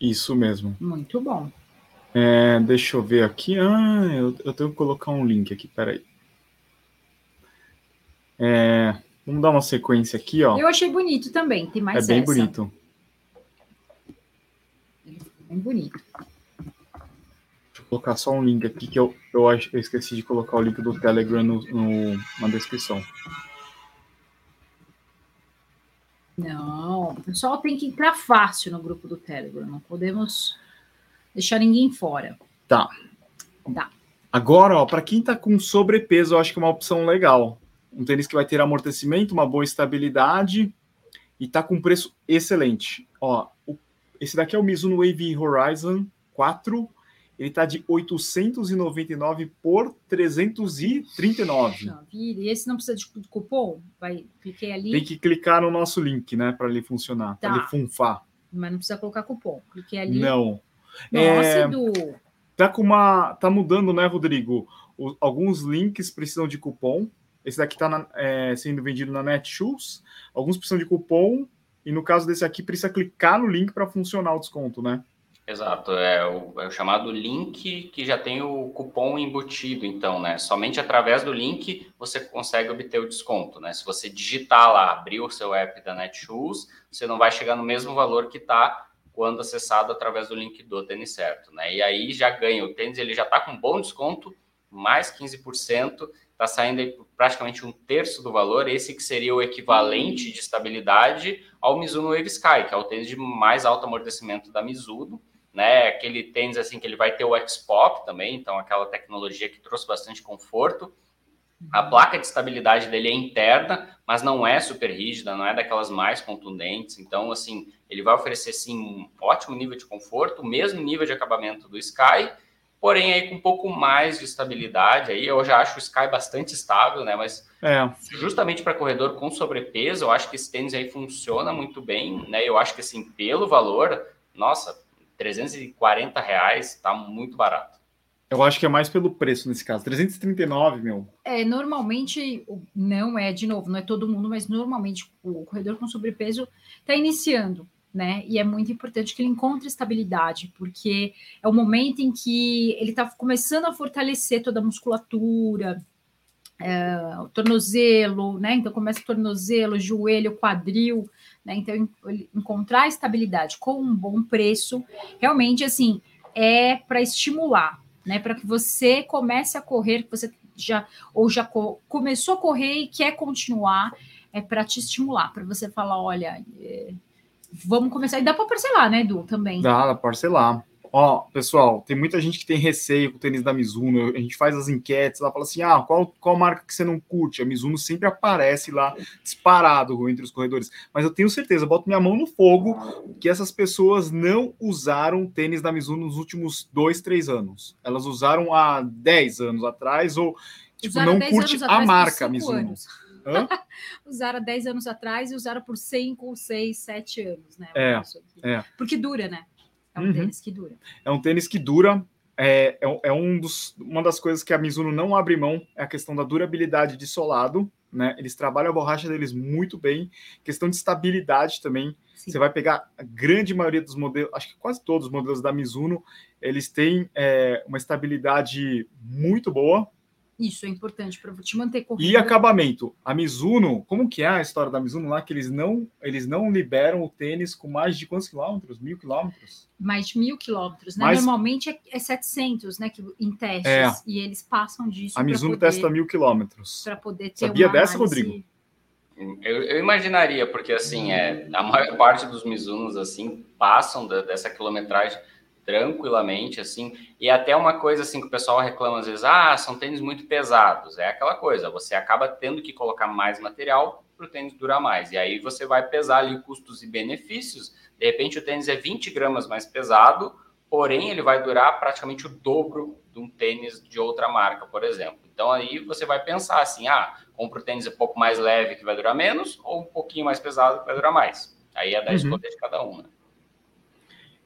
B: Isso mesmo.
C: Muito bom.
B: É, deixa eu ver aqui. Ah, eu, eu, tenho que colocar um link aqui, peraí. É, vamos dar uma sequência aqui, ó.
C: Eu achei bonito também, tem mais
B: É bem essa. bonito.
C: Bem bonito.
B: Deixa eu colocar só um link aqui que eu, eu, acho, eu esqueci de colocar o link do Telegram no, no, na descrição.
C: Não, o pessoal tem que entrar fácil no grupo do Telegram. Não podemos deixar ninguém fora.
B: Tá. Tá. Agora, ó, para quem tá com sobrepeso, eu acho que é uma opção legal. Um tênis que vai ter amortecimento, uma boa estabilidade e tá com preço excelente. Ó, esse daqui é o Mizuno Wave Horizon 4. Ele está de 899 por 339.
C: E esse não precisa de cupom? Vai, cliquei ali.
B: Tem que clicar no nosso link, né, para ele funcionar, tá. para ele funfar.
C: Mas não precisa colocar cupom. Cliquei ali.
B: Não.
C: Nossa, é... Edu.
B: Tá com uma, tá mudando, né, Rodrigo? O, alguns links precisam de cupom. Esse daqui está é, sendo vendido na Netshoes. Alguns precisam de cupom e no caso desse aqui, precisa clicar no link para funcionar o desconto, né?
A: Exato, é o, é o, chamado link que já tem o cupom embutido, então, né? Somente através do link você consegue obter o desconto, né? Se você digitar lá, abrir o seu app da Netshoes, você não vai chegar no mesmo valor que está quando acessado através do link do tênis certo, né? E aí já ganha o tênis, ele já está com bom desconto, mais 15%, está saindo aí praticamente um terço do valor, esse que seria o equivalente de estabilidade ao Mizuno Wave Sky, que é o tênis de mais alto amortecimento da Mizuno, né? Aquele tênis assim que ele vai ter o X-Pop também, então aquela tecnologia que trouxe bastante conforto. A placa de estabilidade dele é interna, mas não é super rígida, não é daquelas mais contundentes. Então, assim, ele vai oferecer sim um ótimo nível de conforto, o mesmo nível de acabamento do Sky, porém aí com um pouco mais de estabilidade. Aí eu já acho o Sky bastante estável, né? Mas é. justamente para corredor com sobrepeso, eu acho que esse tênis aí funciona muito bem, né? Eu acho que assim, pelo valor, nossa, 340 reais tá muito barato.
B: Eu acho que é mais pelo preço nesse caso. 339, meu.
C: É, normalmente, não é, de novo, não é todo mundo, mas normalmente o corredor com sobrepeso está iniciando né? E é muito importante que ele encontre estabilidade, porque é o momento em que ele está começando a fortalecer toda a musculatura, é, o tornozelo, né? Então começa o tornozelo, joelho, quadril, né? Então encontrar estabilidade com um bom preço, realmente assim é para estimular, né? Para que você comece a correr, que você já ou já co começou a correr e quer continuar, é para te estimular, para você falar, olha, é, Vamos começar. E dá para parcelar, né, Edu, também?
B: Dá, dá parcelar. Ó, pessoal, tem muita gente que tem receio com o tênis da Mizuno. A gente faz as enquetes lá, fala assim: ah, qual, qual marca que você não curte? A Mizuno sempre aparece lá disparado entre os corredores. Mas eu tenho certeza, boto minha mão no fogo, que essas pessoas não usaram tênis da Mizuno nos últimos dois, três anos. Elas usaram há 10 anos atrás, ou tipo, não curte a marca Mizuno. Anos.
C: usaram 10 anos atrás e usaram por 5, 6, 7 anos, né?
B: É, é.
C: Porque dura, né? É um uhum. tênis que dura.
B: É um tênis que dura. É, é, é, um dos, uma das coisas que a Mizuno não abre mão, é a questão da durabilidade de solado. Né? Eles trabalham a borracha deles muito bem. Questão de estabilidade também. Sim. Você vai pegar a grande maioria dos modelos, acho que quase todos os modelos da Mizuno, eles têm é, uma estabilidade muito boa,
C: isso é importante para te manter
B: correndo. E acabamento. A Mizuno, como que é a história da Mizuno lá? Que eles não, eles não liberam o tênis com mais de quantos quilômetros? Mil quilômetros?
C: Mais de mil quilômetros, né? Mais... Normalmente é, é 700, né? Que, em testes. É. E eles passam disso.
B: A Mizuno poder, testa mil quilômetros.
C: Para poder ter
B: Sabia dessa, Rodrigo?
A: Eu, eu, imaginaria, porque assim, é, a maior parte dos Mizunos assim passam da, dessa quilometragem tranquilamente, assim. E até uma coisa assim que o pessoal reclama às vezes, ah, são tênis muito pesados. É aquela coisa, você acaba tendo que colocar mais material para o tênis durar mais. E aí você vai pesar ali custos e benefícios. De repente o tênis é 20 gramas mais pesado, porém ele vai durar praticamente o dobro de um tênis de outra marca, por exemplo. Então aí você vai pensar assim, ah, compro o tênis um pouco mais leve que vai durar menos ou um pouquinho mais pesado que vai durar mais. Aí é da uhum. escolha de cada um, né?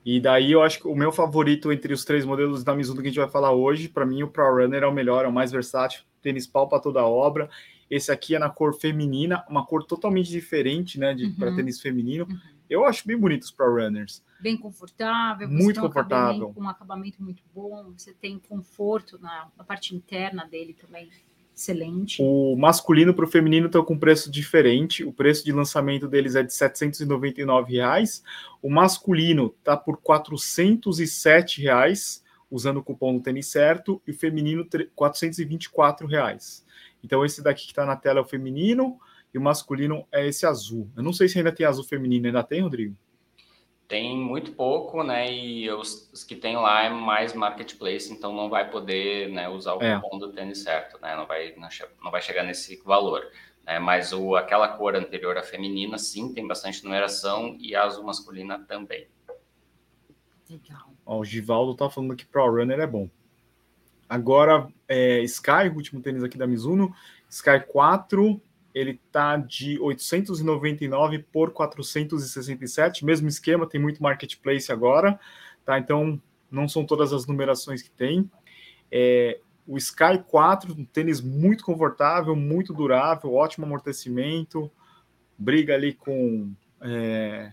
B: E daí eu acho que o meu favorito entre os três modelos da Mizuno que a gente vai falar hoje, para mim o Pro Runner é o melhor, é o mais versátil, tênis pau para toda a obra. Esse aqui é na cor feminina, uma cor totalmente diferente, né, de uhum. para tênis feminino. Uhum. Eu acho bem bonito os Pro Runners.
C: Bem confortável,
B: muito confortável,
C: com um acabamento muito bom. Você tem conforto na, na parte interna dele também. Excelente.
B: O masculino para o feminino estão com preço diferente. O preço de lançamento deles é de 799 reais. O masculino está por 407 reais, usando o cupom do tênis certo, e o feminino 424 reais. Então, esse daqui que está na tela é o feminino e o masculino é esse azul. Eu não sei se ainda tem azul feminino. Ainda tem, Rodrigo?
A: Tem muito pouco, né? E os, os, que tem lá é mais marketplace, então não vai poder né, usar o é. cupom do tênis certo, né? Não vai, não, não vai chegar nesse valor. Né? Mas o, aquela cor anterior à feminina, sim, tem bastante numeração e a azul masculina também.
B: Legal. Ó, o Givaldo tá falando que Pro Runner é bom. Agora, é, Sky, o último tênis aqui da Mizuno, Sky 4, ele tá de 899 por 467, mesmo esquema, tem muito marketplace agora, tá? Então não são todas as numerações que tem. É, o Sky 4, um tênis muito confortável, muito durável, ótimo amortecimento, briga ali com é,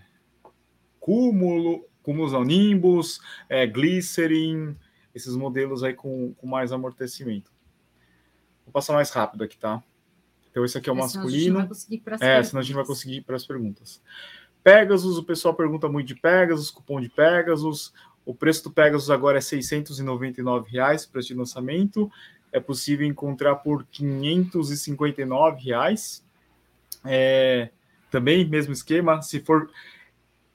B: cúmulo, cúmulos ao Nimbus, é, Glycerin, esses modelos aí com, com mais amortecimento. Vou passar mais rápido aqui, tá? Então, esse aqui é o masculino. é, senão a gente não vai conseguir ir para as perguntas. Pegasus, o pessoal pergunta muito de Pegasus, cupom de Pegasus. O preço do Pegasus agora é 699 reais, preço de lançamento. É possível encontrar por 559 reais. É, também, mesmo esquema. Se for.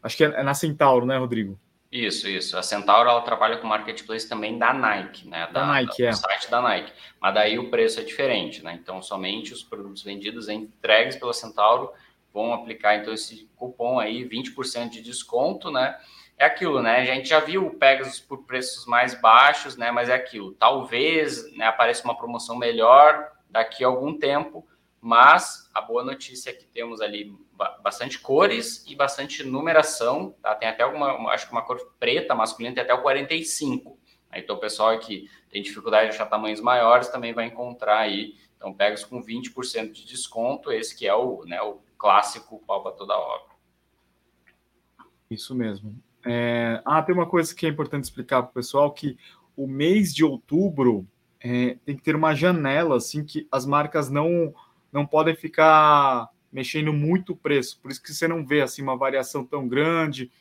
B: Acho que é na Centauro, né, Rodrigo?
A: Isso, isso. A Centauro ela trabalha com marketplace também da Nike, né?
B: Da, da Nike, da, é.
A: site da Nike. Mas daí o preço é diferente, né? Então somente os produtos vendidos entregues pela Centauro vão aplicar então esse cupom aí, 20% de desconto, né? É aquilo, né? A gente já viu o Pegasus por preços mais baixos, né? Mas é aquilo. Talvez né, apareça uma promoção melhor daqui a algum tempo, mas a boa notícia é que temos ali bastante cores e bastante numeração, tá? Tem até alguma, acho que uma cor preta masculina tem até o 45. Então o pessoal que tem dificuldade de achar tamanhos maiores também vai encontrar aí. Então pega com 20% de desconto, esse que é o, né, o clássico pau para toda obra.
B: Isso mesmo. É... Ah, tem uma coisa que é importante explicar para o pessoal que o mês de outubro é, tem que ter uma janela assim que as marcas não não podem ficar mexendo muito o preço. Por isso que você não vê assim uma variação tão grande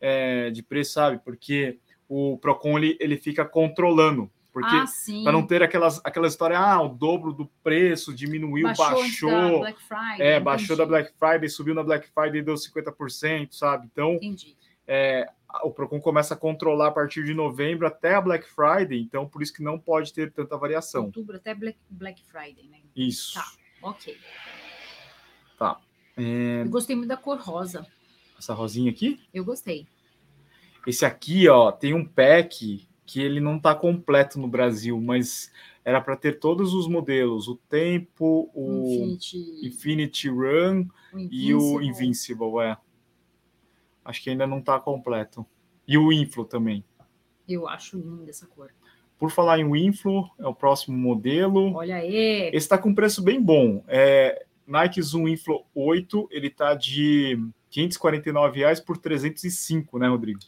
B: é, de preço, sabe? Porque o Procon ele, ele fica controlando. Porque ah, para não ter aquelas, aquela história, ah, o dobro do preço diminuiu, baixou. baixou Black Friday, é, baixou da Black Friday, subiu na Black Friday e deu 50%, sabe? Então, é, o Procon começa a controlar a partir de novembro até a Black Friday, então por isso que não pode ter tanta variação.
C: Outubro até Black, Black Friday, né?
B: Isso.
C: Tá, ok.
B: Tá.
C: É... Eu gostei muito da cor rosa.
B: Essa rosinha aqui?
C: Eu gostei.
B: Esse aqui, ó, tem um pack que ele não tá completo no Brasil, mas era para ter todos os modelos: o Tempo, o Infinity, Infinity Run o e o Invincible. É. Acho que ainda não tá completo. E o Inflow também.
C: Eu acho linda essa cor.
B: Por falar em Inflow, é o próximo modelo.
C: Olha aí.
B: Esse está com preço bem bom. É, Nike Zoom Inflow 8, ele tá de 549 reais por 305, né, Rodrigo?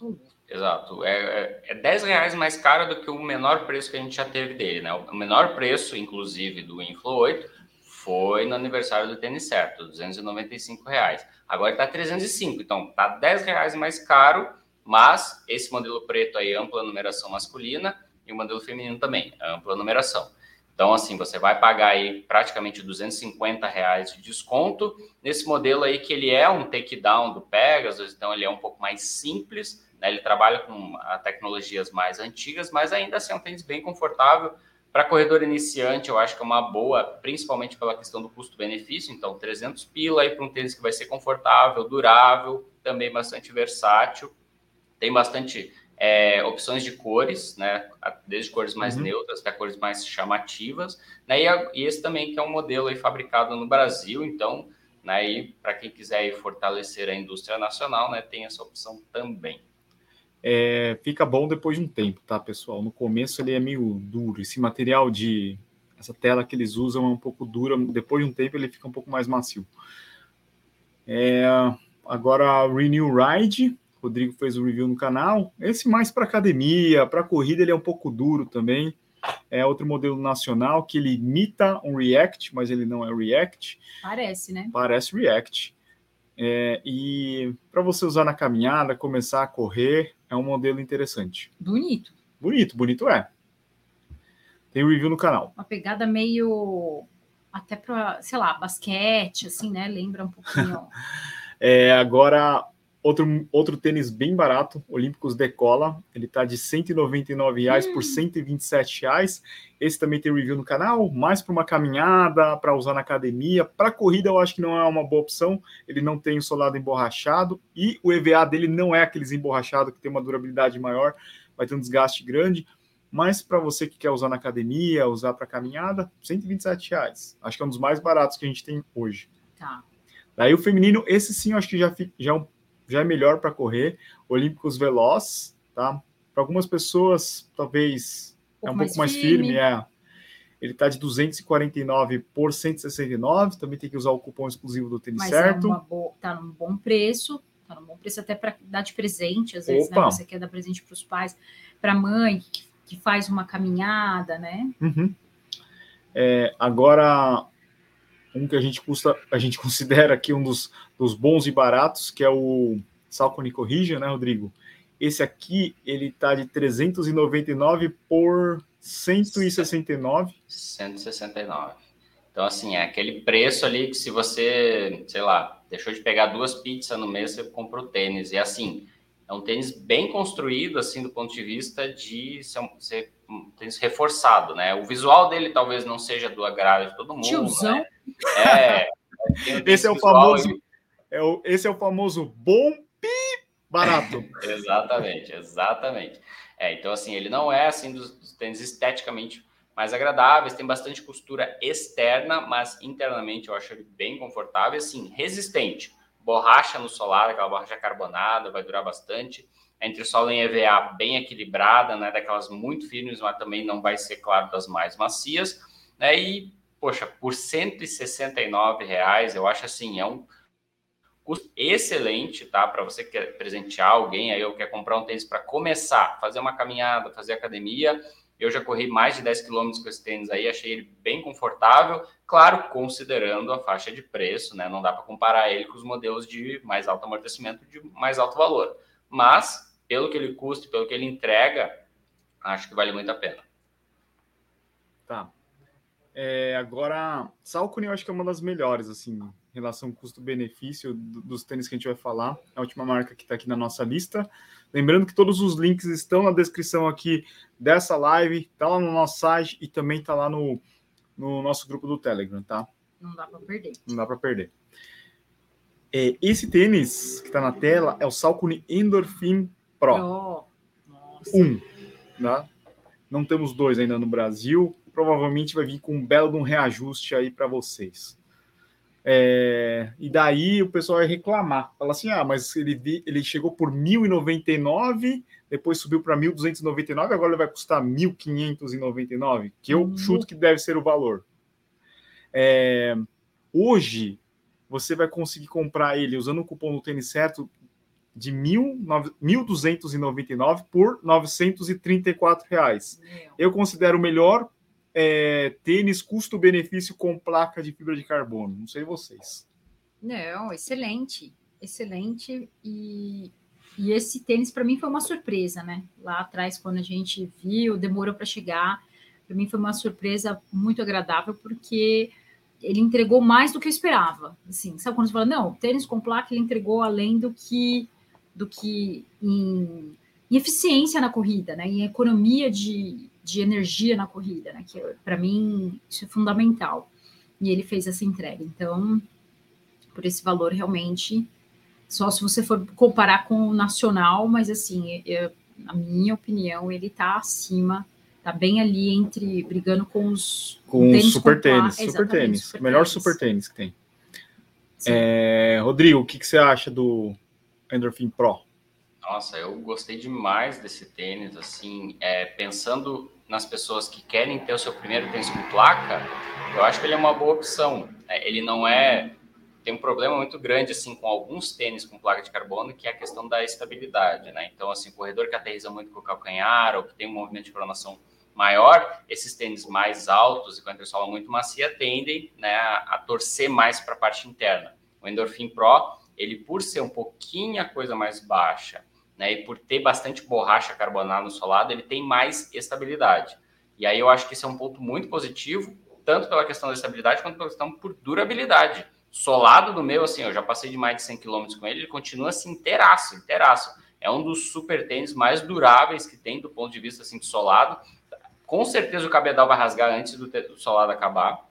A: Exato. É, é 10 reais mais caro do que o menor preço que a gente já teve dele, né? O menor preço, inclusive, do Inflow 8 foi no aniversário do tênis certo, 295 reais. Agora está 305, então tá 10 reais mais caro, mas esse modelo preto aí, ampla numeração masculina, e o modelo feminino também, ampla numeração. Então, assim, você vai pagar aí praticamente 250 reais de desconto nesse modelo aí que ele é um takedown do Pegasus, então ele é um pouco mais simples, né? Ele trabalha com ah, tecnologias mais antigas, mas ainda assim é um tênis bem confortável. Para corredor iniciante, eu acho que é uma boa, principalmente pela questão do custo-benefício. Então, 300 pila aí para um tênis que vai ser confortável, durável, também bastante versátil. Tem bastante é, opções de cores, né? Desde cores mais uhum. neutras até cores mais chamativas, né? E, a, e, esse também que é um modelo aí fabricado no Brasil, então, né? E para quem quiser fortalecer a indústria nacional, né? Tem essa opção também.
B: é, fica bom depois de um tempo, tá, pessoal? No começo ele é meio duro. Esse material de essa tela que eles usam é um pouco dura. Depois de um tempo ele fica um pouco mais macio. É, agora Renew Ride, Rodrigo fez o review no canal. Esse mais para academia, para corrida ele é um pouco duro também. É outro modelo nacional que ele imita um React, mas ele não é React.
C: Parece, né?
B: Parece React. É, e para você usar na caminhada, começar a correr, é um modelo interessante.
C: Bonito.
B: Bonito, bonito é. Tem um review no canal.
C: Uma pegada meio até para, sei lá, basquete, assim, né? Lembra um pouquinho.
B: é, agora, Outro, outro tênis bem barato, Olímpicos Decola, ele tá de 199 reais hum. por 127 reais. Esse também tem review no canal, mais para uma caminhada, para usar na academia. Para corrida eu acho que não é uma boa opção, ele não tem o solado emborrachado e o EVA dele não é aqueles emborrachado que tem uma durabilidade maior, vai ter um desgaste grande. Mas para você que quer usar na academia, usar para caminhada, 127 reais. Acho que é um dos mais baratos que a gente tem hoje.
C: Tá.
B: Daí o feminino, esse sim, eu acho que já, já é um já é melhor para correr. Olímpicos Veloz, tá? Para algumas pessoas, talvez um é um pouco mais firme, firme é. Ele está de 249 por 169, também tem que usar o cupom exclusivo do tênis Mas é certo.
C: É boa, tá num bom preço, tá num bom preço até para dar de presente, às vezes, né? Você quer dar presente para os pais, para a mãe que, que, faz uma caminhada, né?
B: Uhum. É, agora, um que a gente custa, a gente considera aqui um dos, dos bons e baratos, que é o Salcone Corrija, né, Rodrigo? Esse aqui, ele tá de 399 por 169.
A: 169. Então, assim, é aquele preço ali que se você, sei lá, deixou de pegar duas pizzas no mês, você comprou tênis. E assim, é um tênis bem construído, assim, do ponto de vista de ser um, ser um tênis reforçado, né? O visual dele talvez não seja do agrado de todo mundo. Tiozão. Né?
B: É. esse é o famoso. E... É o, esse é o famoso bom pi barato.
A: exatamente, exatamente. É, então, assim, ele não é assim dos, dos tênis esteticamente mais agradáveis, tem bastante costura externa, mas internamente eu acho ele bem confortável, assim, resistente. Borracha no solar, aquela borracha carbonada, vai durar bastante. A entressola em EVA bem equilibrada, né, daquelas muito firmes, mas também não vai ser, claro, das mais macias. Né, e poxa, por 169 reais, eu acho assim, é um custo excelente, tá? Para você que quer presentear alguém aí ou quer comprar um tênis para começar, fazer uma caminhada, fazer academia. Eu já corri mais de 10 quilômetros com esse tênis aí, achei ele bem confortável, claro, considerando a faixa de preço, né? Não dá para comparar ele com os modelos de mais alto amortecimento, de mais alto valor. Mas, pelo que ele custa, pelo que ele entrega, acho que vale muito a pena.
B: Tá. É, agora, Salcone eu acho que é uma das melhores, assim, em relação custo-benefício dos tênis que a gente vai falar. É a última marca que está aqui na nossa lista. Lembrando que todos os links estão na descrição aqui dessa live, tá lá no nosso site e também tá lá no, no nosso grupo do Telegram, tá?
C: Não dá para perder.
B: Não dá para perder. É, esse tênis que está na tela é o Salcone Endorphin Pro. Pro. Nossa. Um, tá? Não temos dois ainda no Brasil provavelmente vai vir com um belo de um reajuste aí para vocês. É, e daí o pessoal vai reclamar, fala assim: ah, mas ele, ele chegou por 1.099, depois subiu para 1.299, agora ele vai custar 1.599, que eu uhum. chuto que deve ser o valor. É, hoje você vai conseguir comprar ele usando o cupom do tênis certo de 1.299 por 934 reais. Eu considero o melhor é, tênis custo-benefício com placa de fibra de carbono. Não sei vocês.
C: Não, excelente, excelente. E, e esse tênis para mim foi uma surpresa, né? Lá atrás, quando a gente viu, demorou para chegar. Para mim foi uma surpresa muito agradável, porque ele entregou mais do que eu esperava. Assim, sabe quando você fala, não, tênis com placa ele entregou além do que do que em, em eficiência na corrida, né? Em economia de, de energia na corrida, né? Que para mim isso é fundamental. E ele fez essa entrega. Então, por esse valor realmente, só se você for comparar com o nacional, mas assim, eu, na minha opinião, ele está acima, está bem ali entre brigando com os
B: com super tênis, super tênis, super melhor tênis. super tênis que tem. É, Rodrigo, o que, que você acha do Endorphin Pro?
A: Nossa, eu gostei demais desse tênis, assim, é, pensando nas pessoas que querem ter o seu primeiro tênis com placa, eu acho que ele é uma boa opção. É, ele não é tem um problema muito grande assim com alguns tênis com placa de carbono, que é a questão da estabilidade, né? Então, assim, corredor que aterriza muito com o calcanhar ou que tem um movimento de pronação maior, esses tênis mais altos e com a entressola muito macia tendem né, a, torcer mais para a parte interna. O Endorphin Pro, ele por ser um pouquinho a coisa mais baixa, né, e por ter bastante borracha carbonada no solado, ele tem mais estabilidade. E aí eu acho que esse é um ponto muito positivo, tanto pela questão da estabilidade quanto pela questão por durabilidade solado do meu, assim, eu já passei de mais de 100 km com ele, ele continua assim inteiraço, inteiraço. É um dos super tênis mais duráveis que tem do ponto de vista assim de solado. Com certeza o cabedal vai rasgar antes do, do solado acabar.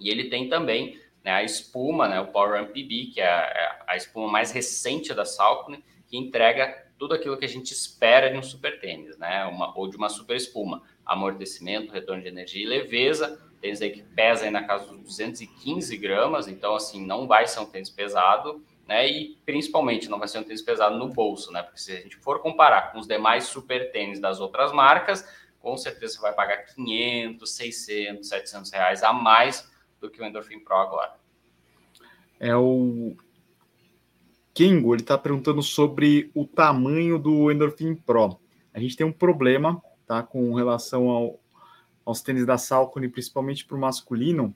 A: E ele tem também né, a espuma, né, o Power MPB, que é a, é a espuma mais recente da Salcone, que entrega tudo aquilo que a gente espera de um super tênis, né, uma, ou de uma super espuma. Amortecimento, retorno de energia e leveza, tênis aí que pesa aí na casa dos 215 gramas, então assim, não vai ser um tênis pesado, né? E principalmente não vai ser um tênis pesado no bolso, né? Porque se a gente for comparar com os demais super tênis das outras marcas, com certeza você vai pagar 500, 600, 700 reais a mais do que o Endorphin Pro agora.
B: É o Kengo, ele está perguntando sobre o tamanho do Endorphin Pro. A gente tem um problema, tá, com relação ao, aos tênis da Salcone, principalmente para o masculino,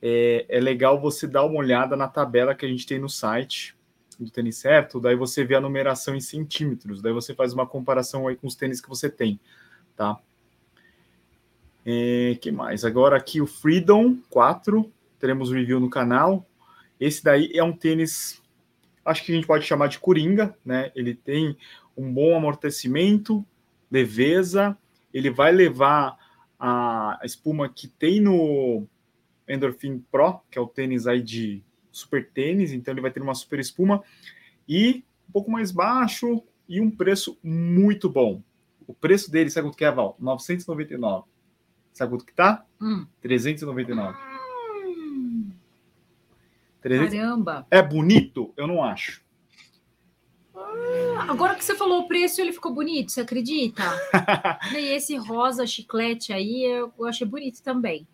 B: é, é, legal você dar uma olhada na tabela que a gente tem no site do tênis certo, daí você vê a numeração em centímetros, daí você faz uma comparação aí com os tênis que você tem, tá? É, que mais? Agora aqui o Freedom 4, teremos review no canal. Esse daí é um tênis, acho que a gente pode chamar de coringa, né? Ele tem um bom amortecimento, leveza, ele vai levar a espuma que tem no Endorphin Pro, que é o tênis aí de super tênis, então ele vai ter uma super espuma e um pouco mais baixo e um preço muito bom. O preço dele, sabe quanto que é, Val? 999. Sabe quanto que tá? Hum. 399. Hum. 300...
C: Caramba!
B: É bonito? Eu não acho.
C: Agora que você falou o preço, ele ficou bonito, você acredita? e esse rosa chiclete aí, eu achei bonito também.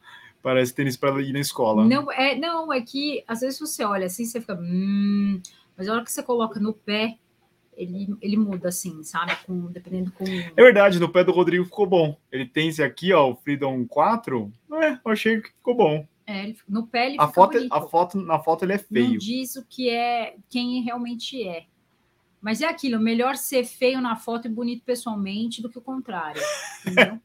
B: Parece tênis para ir na escola.
C: Não, é, não, é que às vezes você olha assim, você fica. Hum, mas a hora que você coloca no pé, ele, ele muda assim, sabe? Com, dependendo com. É
B: verdade, no pé do Rodrigo ficou bom. Ele tem esse aqui, ó, o Freedom 4. É, eu achei que ficou bom.
C: É, no pé ele
B: a foto, é, A foto, na foto ele é feio. Não
C: diz o que é, quem realmente é. Mas é aquilo, melhor ser feio na foto e bonito pessoalmente do que o contrário.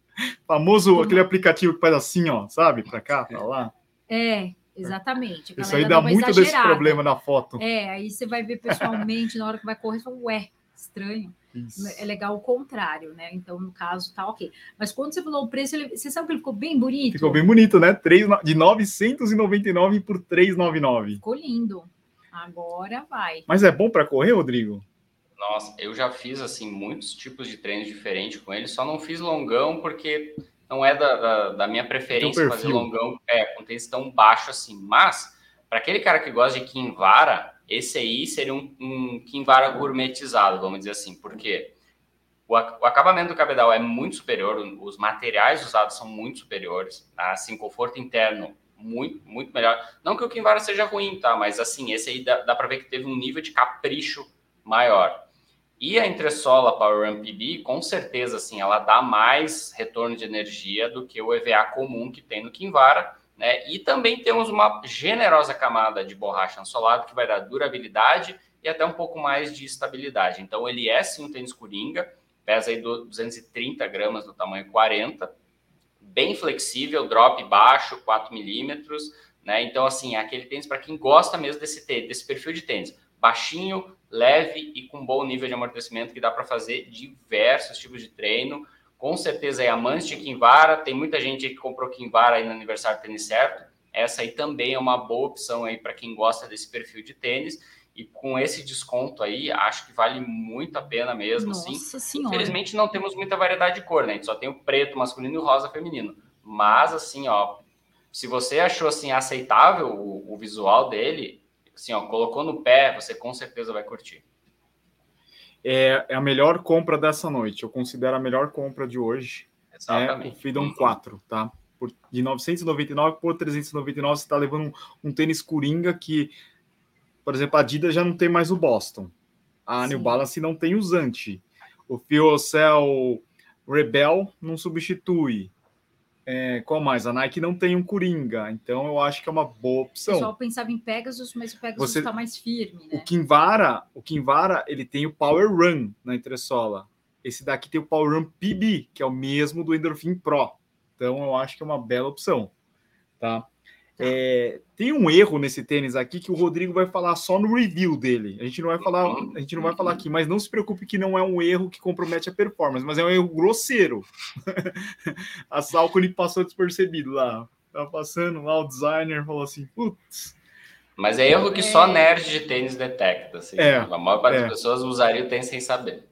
B: Famoso aquele aplicativo que faz assim, ó, sabe? Para cá, para lá.
C: É, exatamente.
B: Isso aí dá muito exagerada. desse problema na foto.
C: É, aí você vai ver pessoalmente, na hora que vai correr, você fala, ué, estranho. Isso. É legal o contrário, né? Então, no caso, tá ok. Mas quando você falou o preço, ele, você sabe que ele ficou bem bonito?
B: Ficou bem bonito, né? 3, de 999 por 399.
C: Ficou lindo. Agora vai.
B: Mas é bom para correr, Rodrigo?
A: Nossa, eu já fiz assim muitos tipos de treinos diferentes com ele, só não fiz longão porque não é da, da, da minha preferência fazer longão é, com tênis tão baixo assim. Mas, para aquele cara que gosta de Kinvara, esse aí seria um, um Kinvara gourmetizado, vamos dizer assim, porque o, o, acabamento do cabedal é muito superior, os materiais usados são muito superiores, tá? assim, conforto interno muito, muito melhor. Não que o Kinvara seja ruim, tá? Mas assim, esse aí dá, dá para ver que teve um nível de capricho maior. E a entressola Power MPB, com certeza, assim, ela dá mais retorno de energia do que o EVA comum que tem no Kinvara, né? E também temos uma generosa camada de borracha ansolada que vai dar durabilidade e até um pouco mais de estabilidade. Então, ele é sim um tênis coringa, pesa aí 230 gramas do tamanho 40, bem flexível, drop baixo, 4 milímetros, né? Então, assim, é aquele tênis para quem gosta mesmo desse, desse perfil de tênis. Baixinho, leve e com bom nível de amortecimento que dá para fazer diversos tipos de treino. Com certeza é amante de Kinvara, tem muita gente que comprou Kinvara aí no aniversário do tênis certo. Essa aí também é uma boa opção aí para quem gosta desse perfil de tênis. E com esse desconto aí, acho que vale muito a pena mesmo. Nossa assim. Senhora. Infelizmente não temos muita variedade de cor, né? A gente só tem o preto masculino e o rosa feminino. Mas assim, ó, se você achou assim aceitável o, o visual dele, assim, ó, colocou no pé, você com certeza vai curtir.
B: É, é, a melhor compra dessa noite. Eu considero a melhor compra de hoje. Exatamente. É o Freedom 4, tá? Por, de 999 por 399, você está levando um, um, tênis Coringa que, por exemplo, a Adidas já não tem mais o Boston. A Sim. New Balance não tem o Zante. O Fiocell Rebel não substitui. É, qual mais? A Nike não tem um Coringa, então eu acho que é uma boa opção. O
C: pessoal pensava em Pegasus, mas o Pegasus está mais firme. Né?
B: O Kinvara, o Kinvara, ele tem o Power Run na entressola. Esse daqui tem o Power Run PB, que é o mesmo do Endorphin Pro. Então eu acho que é uma bela opção, tá? É, tem um erro nesse tênis aqui que o Rodrigo vai falar só no review dele. A gente não vai falar, a gente não vai falar aqui, mas não se preocupe que não é um erro que compromete a performance, mas é um erro grosseiro. a Salcone passou despercebido lá. Tava passando lá, o designer falou assim: putz.
A: Mas é erro que só nerd de tênis detecta. Assim. É, a maior parte é. das pessoas usaria o tênis sem saber.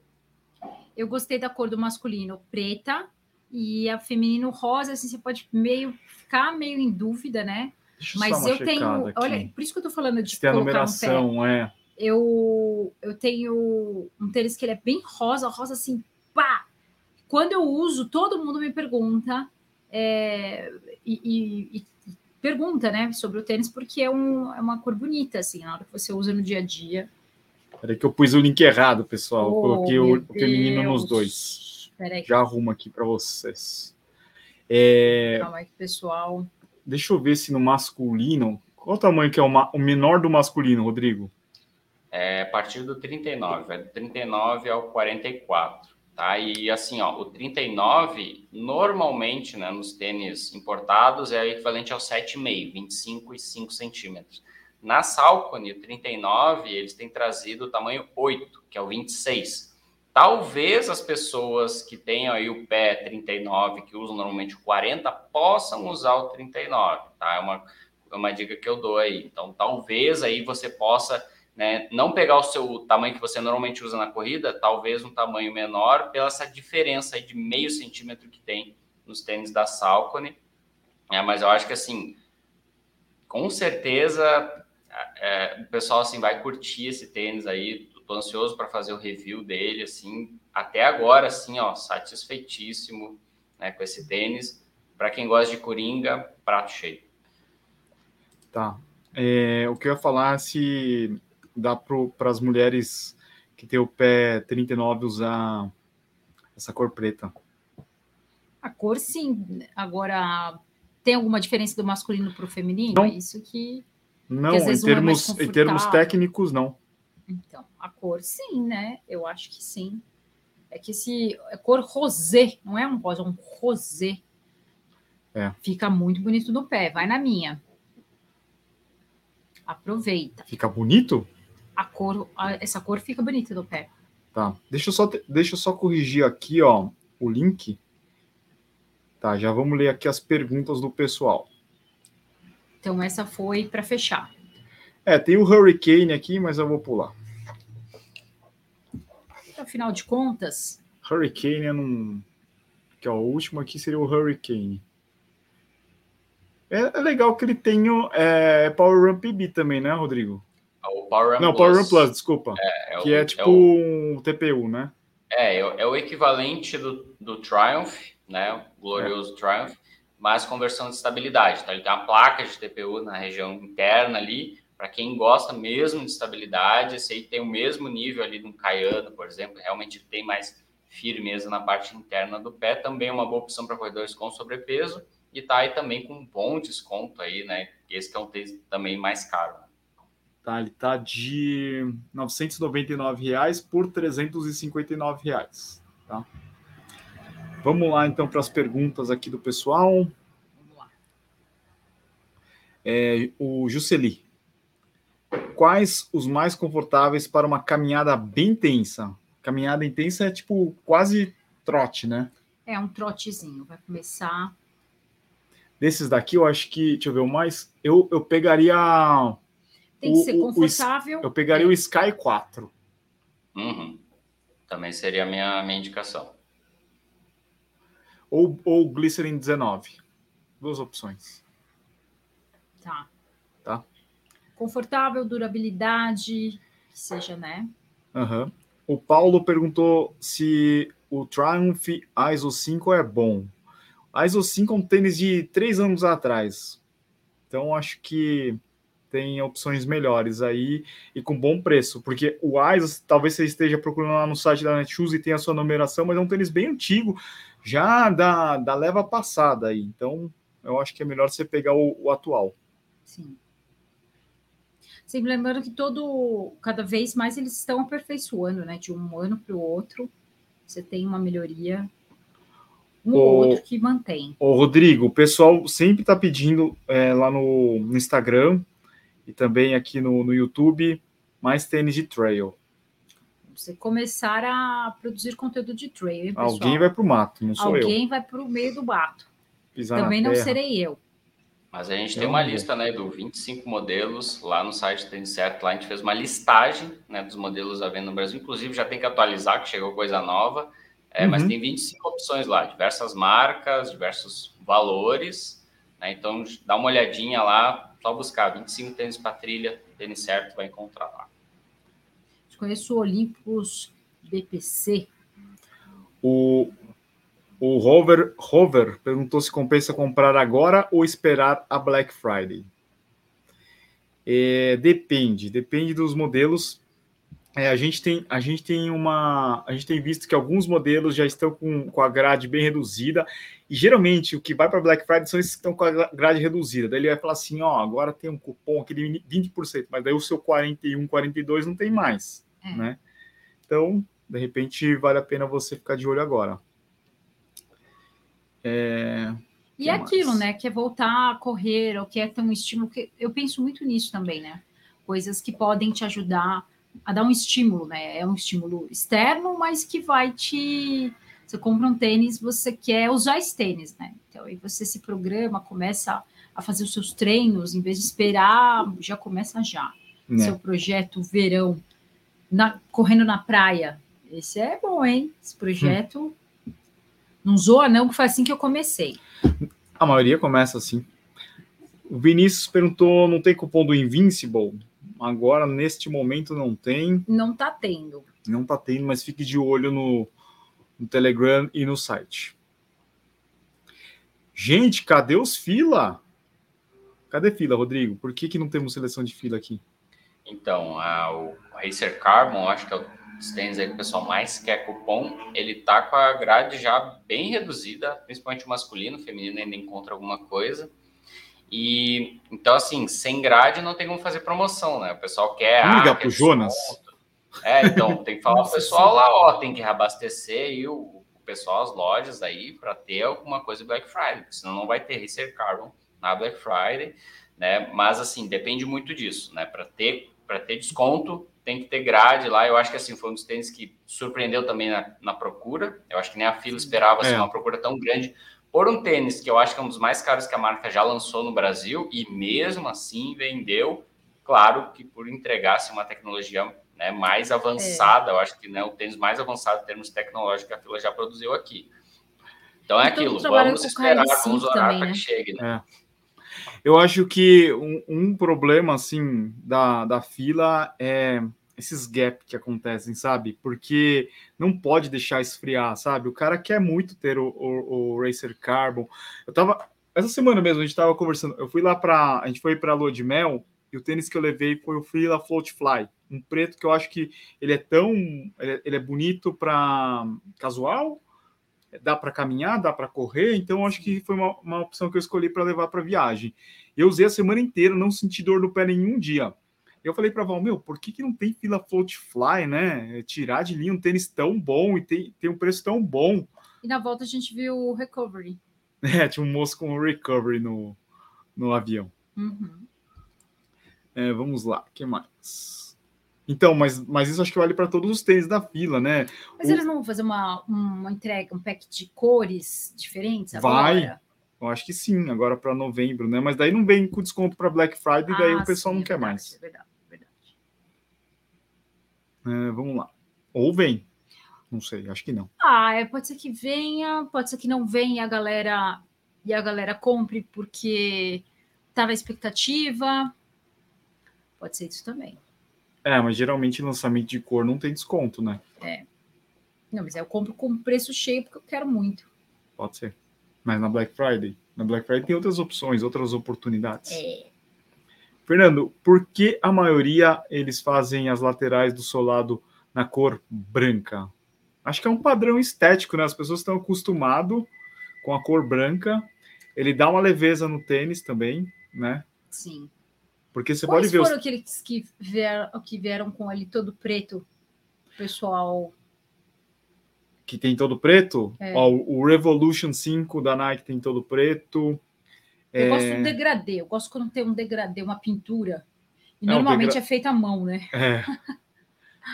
C: Eu gostei da cor do masculino preta e a feminino rosa, assim, você pode meio ficar meio em dúvida, né? Deixa Mas eu tenho, aqui. olha, por isso que eu tô falando de
B: Tem a numeração, um é.
C: Eu eu tenho um tênis que ele é bem rosa, rosa assim, pá. Quando eu uso, todo mundo me pergunta é, e, e, e, pergunta, né, sobre o tênis porque é, um, é uma cor bonita assim, na hora que você usa no dia a dia.
B: Peraí que eu pus o link errado, pessoal. Oh, eu coloquei o, o feminino nos dois. Peraí. Já arrumo aqui para vocês.
C: É... Calma aí, pessoal.
B: Deixa eu ver se no masculino. Qual o tamanho que é o, ma... o menor do masculino, Rodrigo?
A: É a partir do 39, é do 39 ao 44. Tá? E assim, ó, o 39, normalmente, né, nos tênis importados, é equivalente ao 7,5, 25 e 5 centímetros. Na Salcone, o 39, eles têm trazido o tamanho 8, que é o 26. Talvez as pessoas que tenham aí o pé 39, que usam normalmente o 40, possam usar o 39, tá? É uma, é uma dica que eu dou aí. Então, talvez aí você possa né, não pegar o seu tamanho que você normalmente usa na corrida, talvez um tamanho menor, pela essa diferença aí de meio centímetro que tem nos tênis da Salcone. É, mas eu acho que assim, com certeza é, o pessoal assim vai curtir esse tênis aí tô ansioso para fazer o review dele, assim, até agora, assim, ó, satisfeitíssimo né, com esse tênis. Para quem gosta de coringa, prato cheio.
B: Tá. É, o que eu ia falar se dá para as mulheres que tem o pé 39 usar essa cor preta.
C: A cor, sim. Agora, tem alguma diferença do masculino para o feminino? Não. É isso que.
B: Não, que em, termos, é em termos técnicos, não.
C: Então, a cor, sim, né? Eu acho que sim. É que esse é cor rosé, não é um rosa, é um rosé. É. Fica muito bonito no pé. Vai na minha. Aproveita.
B: Fica bonito?
C: A cor, a, essa cor fica bonita no pé.
B: Tá. Deixa eu só, deixa eu só corrigir aqui, ó, o link. Tá, já vamos ler aqui as perguntas do pessoal.
C: Então essa foi para fechar.
B: É, tem o Hurricane aqui, mas eu vou pular.
C: Afinal de contas.
B: Hurricane é num. Que, ó, o último aqui seria o Hurricane. É, é legal que ele tem o é, Power Run PB também, né, Rodrigo?
A: É o Power Run
B: Não, Plus. Power Run Plus, desculpa. É, é que o, é tipo é o, um TPU, né?
A: É, é o equivalente do, do Triumph, né? O glorioso Triumph, mas com versão de estabilidade. Então, ele tem uma placa de TPU na região interna ali, para quem gosta mesmo de estabilidade, esse aí tem o mesmo nível ali de um Caiano, por exemplo, realmente tem mais firmeza na parte interna do pé, também é uma boa opção para corredores com sobrepeso e tá aí também com um bom desconto aí, né? Esse que é um tênis também mais caro. Né?
B: Tá, ele tá de 999 reais por 359 reais, tá? Vamos lá então para as perguntas aqui do pessoal. Vamos lá. É, o Jusceli quais os mais confortáveis para uma caminhada bem intensa? Caminhada intensa é tipo quase trote, né?
C: É um trotezinho, vai começar.
B: Desses daqui, eu acho que, deixa eu ver, o mais. Eu, eu pegaria.
C: Tem que o, ser confortável.
B: O, eu pegaria é. o Sky 4.
A: Uhum. Também seria a minha, minha indicação.
B: Ou o Glycerin 19. Duas opções.
C: Tá
B: tá?
C: Confortável, durabilidade, que seja, né?
B: Uhum. o Paulo perguntou se o Triumph ISO 5 é bom. A ISO 5 é um tênis de três anos atrás. Então, acho que tem opções melhores aí e com bom preço, porque o ISO, talvez você esteja procurando lá no site da Netshoes e tenha a sua numeração, mas é um tênis bem antigo, já da, da leva passada aí. Então, eu acho que é melhor você pegar o, o atual.
C: Sim. Sempre lembrando que todo, cada vez mais eles estão aperfeiçoando, né? De um ano para o outro, você tem uma melhoria um ou outro que mantém.
B: O Rodrigo, o pessoal sempre está pedindo é, lá no, no, Instagram e também aqui no, no YouTube mais tênis de trail.
C: Você começar a produzir conteúdo de trail. Hein,
B: Alguém vai para o mato, não sou
C: Alguém
B: eu.
C: Alguém vai para o meio do mato. Pisar também não serei eu.
A: Mas a gente tem uma lista, né, do 25 modelos lá no site Tênis Certo. Lá a gente fez uma listagem, né, dos modelos à venda no Brasil. Inclusive já tem que atualizar, que chegou coisa nova. É, uhum. Mas tem 25 opções lá, diversas marcas, diversos valores. Né, então dá uma olhadinha lá, só buscar 25 tênis para trilha, tênis certo, vai encontrar lá.
C: Conheço o Olympus BPC.
B: O, o Rover, Rover perguntou se compensa comprar agora ou esperar a Black Friday. É, depende, depende dos modelos. É, a gente tem, a gente tem uma, a gente tem visto que alguns modelos já estão com, com a grade bem reduzida e geralmente o que vai para Black Friday são esses que estão com a grade reduzida. Daí ele vai falar assim, ó, agora tem um cupom aquele 20%, mas daí o seu 41, 42 não tem mais, é. né? Então, de repente vale a pena você ficar de olho agora.
C: É... E é aquilo, né? Que é voltar a correr, ou que é ter um estímulo. Que eu penso muito nisso também, né? Coisas que podem te ajudar a dar um estímulo, né? É um estímulo externo, mas que vai te. Você compra um tênis, você quer usar esse tênis, né? Então, aí você se programa, começa a fazer os seus treinos, em vez de esperar, já começa já. É. Seu projeto verão, na, correndo na praia. Esse é bom, hein? Esse projeto. Hum não zoa, não, que foi assim que eu comecei.
B: A maioria começa assim. O Vinícius perguntou: não tem cupom do Invincible? Agora, neste momento, não tem.
C: Não tá tendo.
B: Não tá tendo, mas fique de olho no, no Telegram e no site. Gente, cadê os fila? Cadê fila, Rodrigo? Por que, que não temos seleção de fila aqui?
A: Então, a, o Racer Carbon, acho que é o os tênis aí que o pessoal mais quer cupom, ele tá com a grade já bem reduzida, principalmente o masculino, o feminino ainda encontra alguma coisa. E então, assim, sem grade não tem como fazer promoção, né? O pessoal quer.
B: Vamos ligar ah, pro Jonas.
A: É, então tem que falar pro pessoal lá, ó, tem que reabastecer e o, o pessoal, as lojas aí, para ter alguma coisa Black Friday, porque senão não vai ter Racer Carbon na Black Friday, né? Mas assim, depende muito disso, né? Para ter, para ter desconto, tem que ter grade lá. Eu acho que assim foi um dos tênis que surpreendeu também na, na procura. Eu acho que nem a fila esperava assim, é. uma procura tão grande por um tênis que eu acho que é um dos mais caros que a marca já lançou no Brasil e mesmo assim vendeu. Claro que por entregar uma tecnologia né, mais avançada, é. eu acho que né, o tênis mais avançado em termos tecnológicos que a fila já produziu aqui. Então é aquilo, vamos esperar, vamos orar para né? que chegue. Né? É.
B: Eu acho que um, um, problema, assim, da, da fila é esses gaps que acontecem, sabe? Porque não pode deixar esfriar, sabe? O cara quer muito ter o, o, o Racer Carbon. Eu tava... Essa semana mesmo, a gente tava conversando. Eu fui lá para A gente foi para Lua de Mel e o tênis que eu levei foi o Freela Float Fly. Um preto que eu acho que ele é tão... Ele é, ele é bonito para casual, dá para caminhar, dá para correr, então acho que foi uma, uma opção que eu escolhi para levar para viagem. Eu usei a semana inteira, não senti dor no pé nenhum dia. Eu falei para Val, meu, por que, que não tem fila float fly, né? Tirar de linha um tênis tão bom e tem, tem um preço tão bom.
C: E na volta a gente viu o recovery.
B: É, tinha um moço com o recovery no, no avião.
C: Uhum.
B: É, vamos lá, o que mais? Então, mas, mas isso acho que vale para todos os tênis da fila, né?
C: Mas o... eles não vão fazer uma, uma entrega, um pack de cores diferentes
B: agora? Vai. Eu acho que sim, agora para novembro, né? Mas daí não vem com desconto para Black Friday, ah, daí o pessoal sim, não é quer verdade, mais. É verdade, é verdade. É, vamos lá. Ou vem. Não sei, acho que não.
C: Ah, é, pode ser que venha, pode ser que não venha a galera e a galera compre porque tá na expectativa. Pode ser isso também.
B: É, mas geralmente lançamento de cor não tem desconto, né?
C: É. Não, mas eu compro com preço cheio porque eu quero muito.
B: Pode ser. Mas na Black Friday? Na Black Friday tem outras opções, outras oportunidades.
C: É.
B: Fernando, por que a maioria eles fazem as laterais do solado na cor branca? Acho que é um padrão estético, né? As pessoas estão acostumadas com a cor branca. Ele dá uma leveza no tênis também, né?
C: Sim.
B: Porque você
C: Quais
B: pode ver.
C: foram
B: Os...
C: aqueles que vieram, que vieram com ele todo preto? Pessoal.
B: Que tem todo preto?
C: É.
B: Ó, o Revolution 5 da Nike tem todo preto.
C: Eu
B: É,
C: gosto do degradê. Eu gosto quando tem um degradê, uma pintura. E
B: É,
C: normalmente
B: degra-
C: é feita à mão, né?
B: é.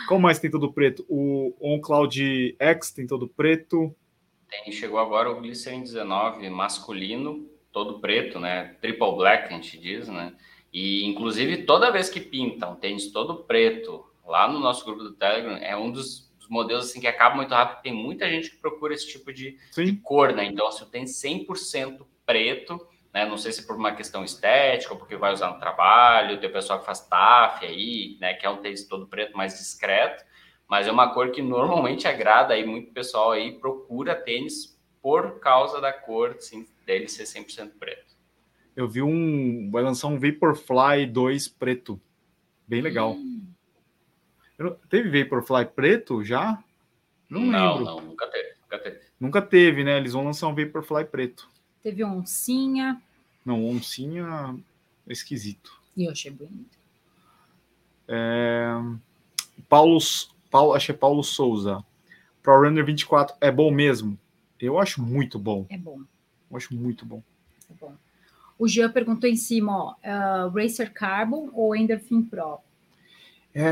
B: Qual mais tem todo preto? O OnCloud X tem todo preto.
A: Tem, chegou agora o Glycerin 19 masculino, todo preto, né? Triple black, a gente diz, né? E, inclusive, toda vez que pintam tênis todo preto, lá no nosso grupo do Telegram, é um dos, dos modelos assim, que acaba muito rápido. Tem muita gente que procura esse tipo de, de cor, né? Então, se tem 100% preto, né? Não sei se por uma questão estética ou porque vai usar no trabalho, tem o pessoal que faz TAF aí, né? Que é um tênis todo preto mais discreto, mas é uma cor que normalmente agrada aí muito pessoal aí procura tênis por causa da cor, assim, dele ser 100% preto.
B: Eu vi um. Vai lançar um Vaporfly 2 preto. Bem legal.
C: Hum,
B: não- Teve Vaporfly preto já? Não,
A: não,
B: lembro.
A: não, nunca teve, nunca teve.
B: Nunca teve, né? Eles vão lançar um Vaporfly preto.
C: teve oncinha.
B: Não, oncinha é esquisito.
C: E eu achei bonito.
B: Paulo, Paulo, acho que é Paulo Souza. Pro Runner 24 é bom mesmo? Eu acho muito bom.
C: É bom,
B: Eu acho muito bom.
C: é bom. O Jean perguntou em cima, ó, ah, Racer Carbon ou Endorphin Pro?
B: É,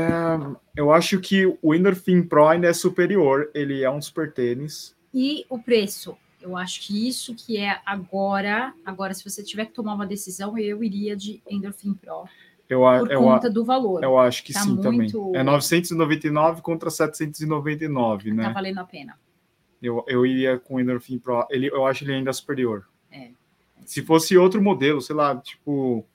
B: eu acho que o Endorphin Pro ainda é superior. Ele é um super tênis.
C: E o preço? Eu acho que isso que é agora, agora se você tiver que tomar uma decisão, eu iria de Endorphin Pro,
B: Eu, a-
C: por
B: eu,
C: conta
B: a-
C: do valor.
B: eu acho que
C: Tá
B: sim
C: muito-
B: também. É 999 contra 799, né?
C: Tá valendo a pena.
B: Eu, eu iria com o Endorphin Pro. Ele, eu acho ele ainda superior. Se fosse outro modelo, sei lá, tipo.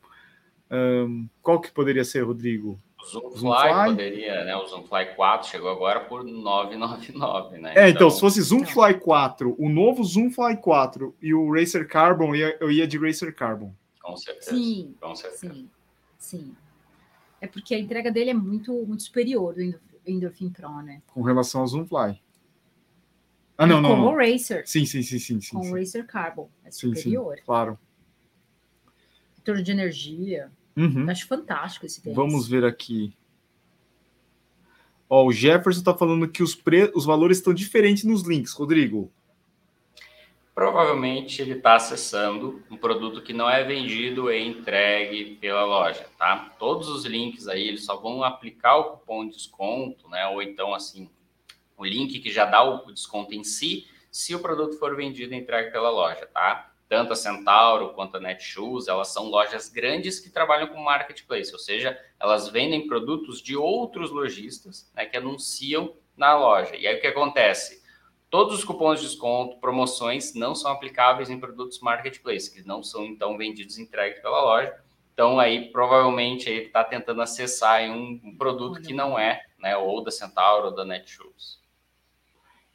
B: ahn, qual que poderia ser, Rodrigo?
A: O Zoomfly,
B: Zoomfly?
A: poderia, né? O Zoomfly 4 chegou agora por 999, né?
B: É, então, se fosse Zoomfly 4, o novo Zoomfly 4 e o Racer Carbon, eu ia, eu ia de Racer Carbon.
A: Com certeza.
C: Sim,
A: Com certeza.
C: sim, sim. É porque a entrega dele é muito, muito superior do Endorphin, Endorphin Pro, né?
B: Com relação ao Zoomfly. Ah, não, não.
C: Com
B: não.
C: o Racer,
B: Sim, sim, sim, sim. sim,
C: com
B: sim.
C: o Racer Carbon, é
B: Sim, sim,
C: superior.
B: claro.
C: Retorno de energia,
B: Uhum.
C: acho fantástico esse tênis.
B: Vamos ver aqui. Ó, o Jefferson está falando que os, pre... os valores estão diferentes nos links, Rodrigo.
A: Provavelmente ele está acessando um produto que não é vendido e entregue pela loja, tá? Todos os links aí, eles só vão aplicar o cupom de desconto, né? Ou então, assim, o link que já dá o desconto em si, se o produto for vendido e entregue pela loja, tá? Tanto a Centauro quanto a Netshoes, elas são lojas grandes que trabalham com marketplace, ou seja, elas vendem produtos de outros lojistas, né, que anunciam na loja. E aí o que acontece? Todos os cupons de desconto, promoções não são aplicáveis em produtos marketplace, que não são então vendidos e entregues pela loja. Então aí provavelmente ele está tentando acessar um, um produto que não é, né, ou da Centauro ou da Netshoes.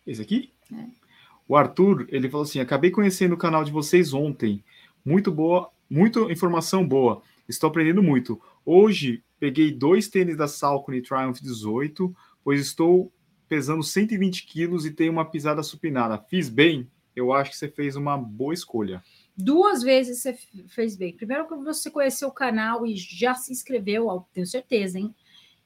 B: Esse aqui?
C: É.
B: O Arthur, ele falou assim: acabei conhecendo o canal de vocês ontem. Muito boa, muita informação boa. Estou aprendendo muito. Hoje peguei dois tênis da Salcone Triumph 18, pois estou pesando 120 quilos e tenho uma pisada supinada. Fiz bem? Eu acho que você fez uma boa escolha.
C: Duas vezes você fez bem. Primeiro, que você conheceu o canal e já se inscreveu, tenho certeza, hein?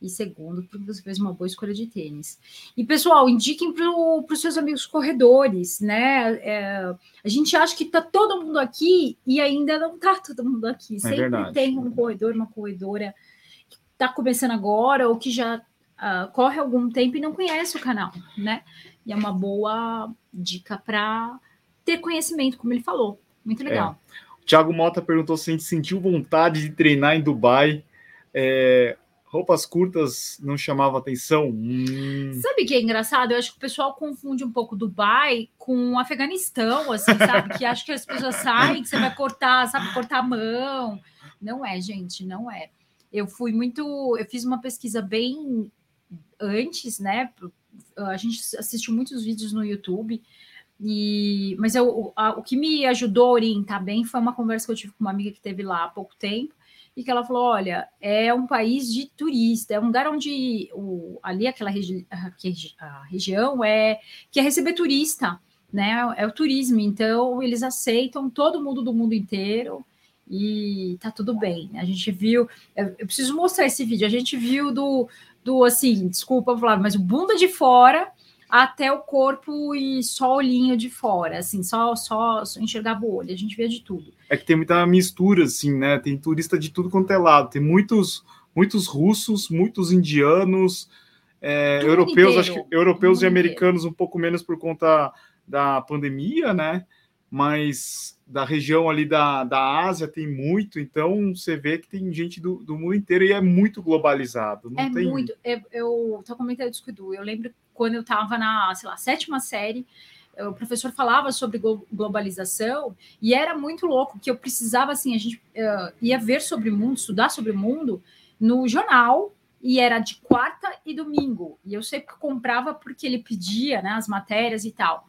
C: E segundo, porque você fez uma boa escolha de tênis. E, pessoal, indiquem para os seus amigos corredores, né? É, a gente acha que tá todo mundo aqui e ainda não tá todo mundo aqui. Sempre
B: verdade.
C: tem um corredor, uma corredora que está começando agora ou que já ah, corre algum tempo e não conhece o canal, né? E é uma boa dica para ter conhecimento, como ele falou. Muito legal.
B: O Thiago Mota perguntou se a gente sentiu vontade de treinar em Dubai. É, roupas curtas não chamavam atenção? Hum,
C: Sabe o que é engraçado? Eu acho que o pessoal confunde um pouco Dubai com Afeganistão, assim, sabe? que acho que as pessoas saem, que você vai cortar, sabe, cortar a mão. Não é, gente, não é. eu fui muito, eu fiz uma pesquisa bem antes, né? A gente assistiu muitos vídeos no YouTube. E, mas eu, a, o que me ajudou a orientar bem foi uma conversa que eu tive com uma amiga que teve lá há pouco tempo, e que ela falou: olha, é um país de turista, é um lugar onde o, ali aquela regi a, região é que é receber turista, né? É o turismo, então eles aceitam todo mundo do mundo inteiro e tá tudo bem. A gente viu, eu, preciso mostrar esse vídeo. A gente viu do, do assim, desculpa falar, mas o bunda de fora até o corpo e só olhinho de fora, assim, só, só, só enxergava o olho, a gente vê de tudo.
B: É que tem muita mistura, assim, né? Tem turista de tudo quanto é lado, tem muitos, muitos russos, muitos indianos, é, europeus, inteiro, acho que europeus e americanos inteiro. um pouco menos por conta da pandemia, né? Mas da região ali da, da Ásia tem muito, então você vê que tem gente do, do mundo inteiro e é muito globalizado.
C: é
B: tem...
C: muito. Eu, eu tô comentando isso com o Edu, eu lembro quando eu estava na, sei lá, sétima série, o professor falava sobre globalização e era muito louco que eu precisava assim a gente uh, ia ver sobre o mundo estudar sobre o mundo no jornal e era de quarta e domingo. E eu sempre comprava porque ele pedia né as matérias e tal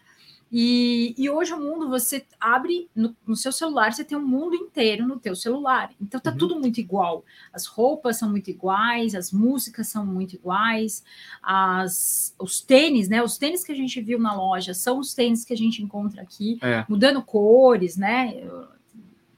C: e, e hoje o mundo, você abre no, no, seu celular, você tem um mundo inteiro no teu celular. Então tá uhum. tudo muito igual. As roupas são muito iguais, as músicas são muito iguais, as, os tênis, né? Os tênis que a gente viu na loja são os tênis que a gente encontra aqui, é. mudando cores, né?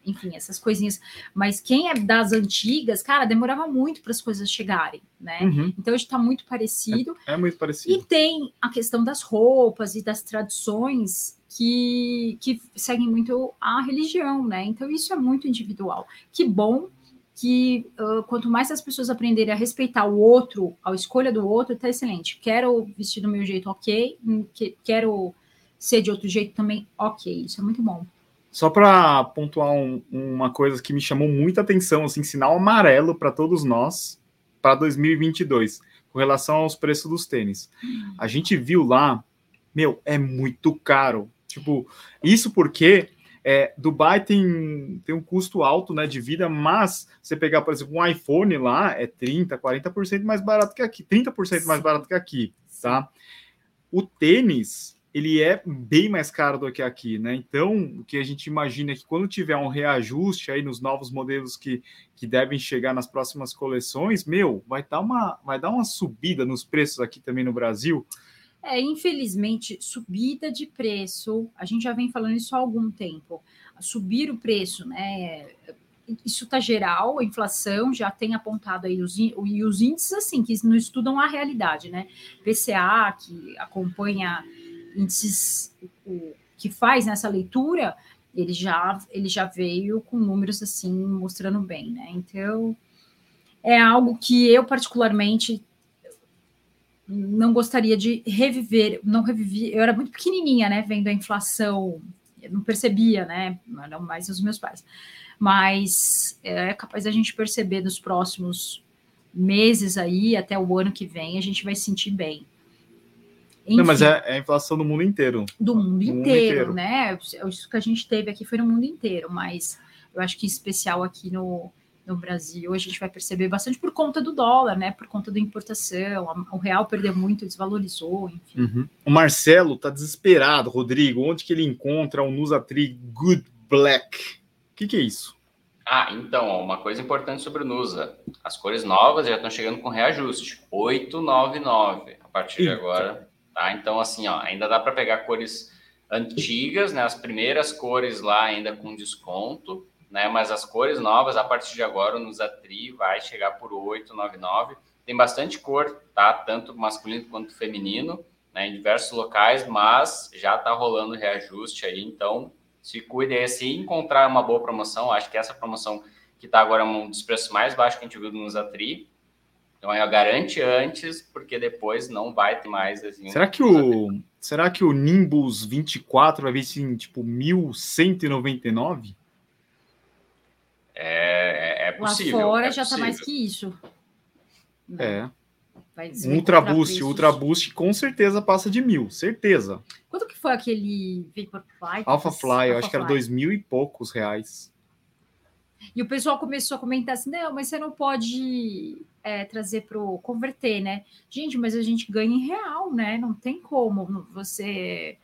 C: Enfim, essas coisinhas. Mas quem é das antigas, cara, demorava muito para as coisas chegarem, né? Uhum. Então a gente está muito parecido.
B: É, é, muito parecido.
C: E tem a questão das roupas e das tradições que, que seguem muito a religião, né? Então isso é muito individual. Que bom que uh, quanto mais as pessoas aprenderem a respeitar o outro, a escolha do outro, tá excelente. Quero vestir do meu jeito, ok. Hum, quero ser de outro jeito também, ok. Isso é muito bom.
B: Só para pontuar um, uma coisa que me chamou muita atenção, assim, sinal amarelo para todos nós para 2022, com relação aos preços dos tênis. A gente viu lá, meu, é muito caro. Tipo, isso porque é, Dubai tem, tem um custo alto né, de vida, mas você pegar, por exemplo, um iPhone lá é 30%, 40% mais barato que aqui, 30% mais barato que aqui, tá? O tênis, ele é bem mais caro do que aqui, né? Então, o que a gente imagina é que quando tiver um reajuste aí nos novos modelos que, que devem chegar nas próximas coleções, meu, vai dar uma vai dar uma subida nos preços aqui também no Brasil.
C: É, infelizmente, subida de preço, a gente já vem falando isso há algum tempo. Subir o preço, né? Isso está geral, a inflação já tem apontado aí os, e os índices assim que não estudam a realidade, né? PCA, que acompanha índices que faz nessa leitura, ele já, ele já veio com números assim mostrando bem, né? Então é algo que eu particularmente não gostaria de reviver, não revivi, eu era muito pequenininha, né, vendo a inflação, não percebia, né, não mais os meus pais, mas é capaz da gente perceber nos próximos meses aí, até o ano que vem, a gente vai sentir bem.
B: Enfim, não, mas é, é, a inflação do mundo inteiro.
C: Do mundo, inteiro, mundo inteiro, né? Isso que a gente teve aqui foi no mundo inteiro, mas eu acho que em especial aqui no, no Brasil a gente vai perceber bastante por conta do dólar, né? Por conta da importação, o real perdeu muito, desvalorizou, enfim.
B: Uhum. O Marcelo tá desesperado, Rodrigo. Onde que ele encontra o Nusatri Good Black? O que, que é isso?
A: Ah, então, uma coisa importante sobre o Nusa. As cores novas já estão chegando com reajuste. 899 a partir Eita. de agora. Tá? Então, assim, ó, ainda dá para pegar cores antigas, né? As primeiras cores lá ainda com desconto, né? Mas as cores novas, a partir de agora, no Zatri vai chegar por 899. Tem bastante cor, tá? Tanto masculino quanto feminino, né? Em diversos locais, mas já tá rolando reajuste aí, então se cuide aí. Se encontrar uma boa promoção, acho que essa promoção que tá agora é um dos preços mais baixos que a gente viu no Zatri, então, ela garante antes, porque depois não vai ter mais. Assim,
B: será, que o, será que o Nimbus 24 vai vir em tipo 1199?
A: É, é, é possível.
C: Lá fora
A: é
C: já
A: está
C: mais que isso.
B: É. Um Ultra Boost, Ultra Boost com certeza passa de mil, certeza.
C: Quanto que foi aquele Vaporfly?
B: Alpha Fly, eu acho que era dois mil e poucos reais.
C: E o pessoal começou a comentar assim: não, mas você não pode é, trazer para o converter, né? Gente, mas a gente ganha em real, né? Não tem como você.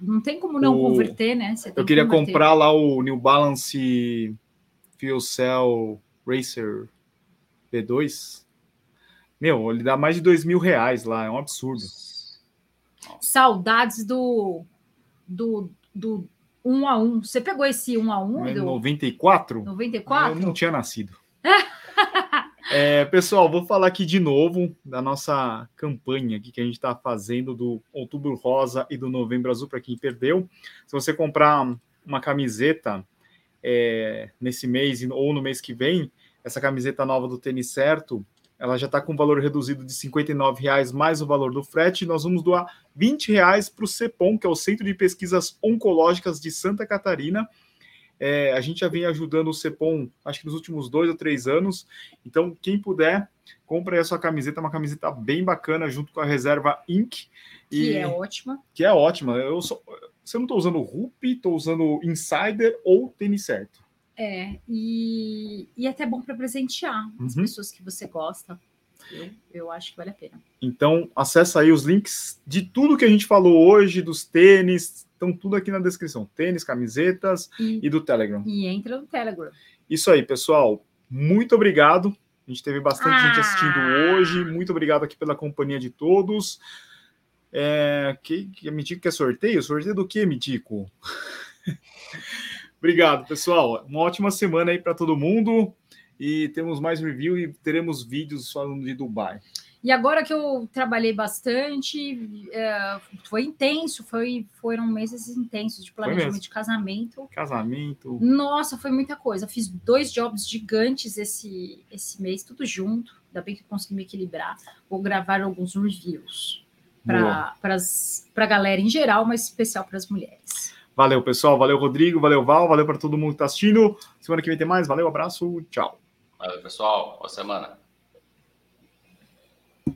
C: Não tem como não o... converter, né?
B: eu queria comprar lá o New Balance Fuel Cell Racer B2. Meu, ele dá mais de dois mil reais lá, é um absurdo.
C: Saudades do, do, do 1 a 1 Você pegou esse 1 a 1
B: é do... 94?
C: 94?
B: Eu não tinha nascido. é, pessoal, vou falar aqui de novo da nossa campanha aqui que a gente está fazendo do Outubro Rosa e do Novembro Azul para quem perdeu. Se você comprar uma camiseta é, nesse mês ou no mês que vem, essa camiseta nova do Tênis Certo, ela já está com valor reduzido de R$ reais mais o valor do frete. Nós vamos doar R$ reais para o CEPOM, que é o Centro de Pesquisas Oncológicas de Santa Catarina. É, a gente já vem ajudando o CEPOM, acho que nos últimos dois ou três anos. Então, quem puder, compre a sua camiseta, uma camiseta bem bacana, junto com a Reserva Inc.
C: E, que é ótima.
B: Que é ótima. Eu só, se eu não estou usando Rup, estou usando Insider ou Tênis Certo.
C: É, e, e é até bom para presentear as uhum. pessoas que você gosta. Eu, eu acho que vale a pena.
B: Então, acessa aí os links de tudo que a gente falou hoje, dos tênis, estão tudo aqui na descrição. Tênis, camisetas e, e do Telegram.
C: E entra no Telegram.
B: Isso aí, pessoal. Muito obrigado. A gente teve bastante ah. gente assistindo hoje. Muito obrigado aqui pela companhia de todos. É, que, que Mitico quer sorteio? Sorteio do que, Mitico? Obrigado, pessoal. Uma ótima semana aí para todo mundo. E temos mais review e teremos vídeos falando de Dubai.
C: E agora que eu trabalhei bastante, é, foi intenso, foi, foram meses intensos de planejamento de casamento.
B: Casamento.
C: Nossa, foi muita coisa. Fiz dois jobs gigantes esse, esse mês, tudo junto. Ainda bem que consegui me equilibrar. Vou gravar alguns reviews para a galera em geral, mas especial para as mulheres.
B: Valeu, pessoal. Valeu, Rodrigo. Valeu, Val. Valeu para todo mundo que está assistindo. Semana que vem tem mais. Valeu, abraço. Tchau.
A: Valeu, pessoal. Boa semana.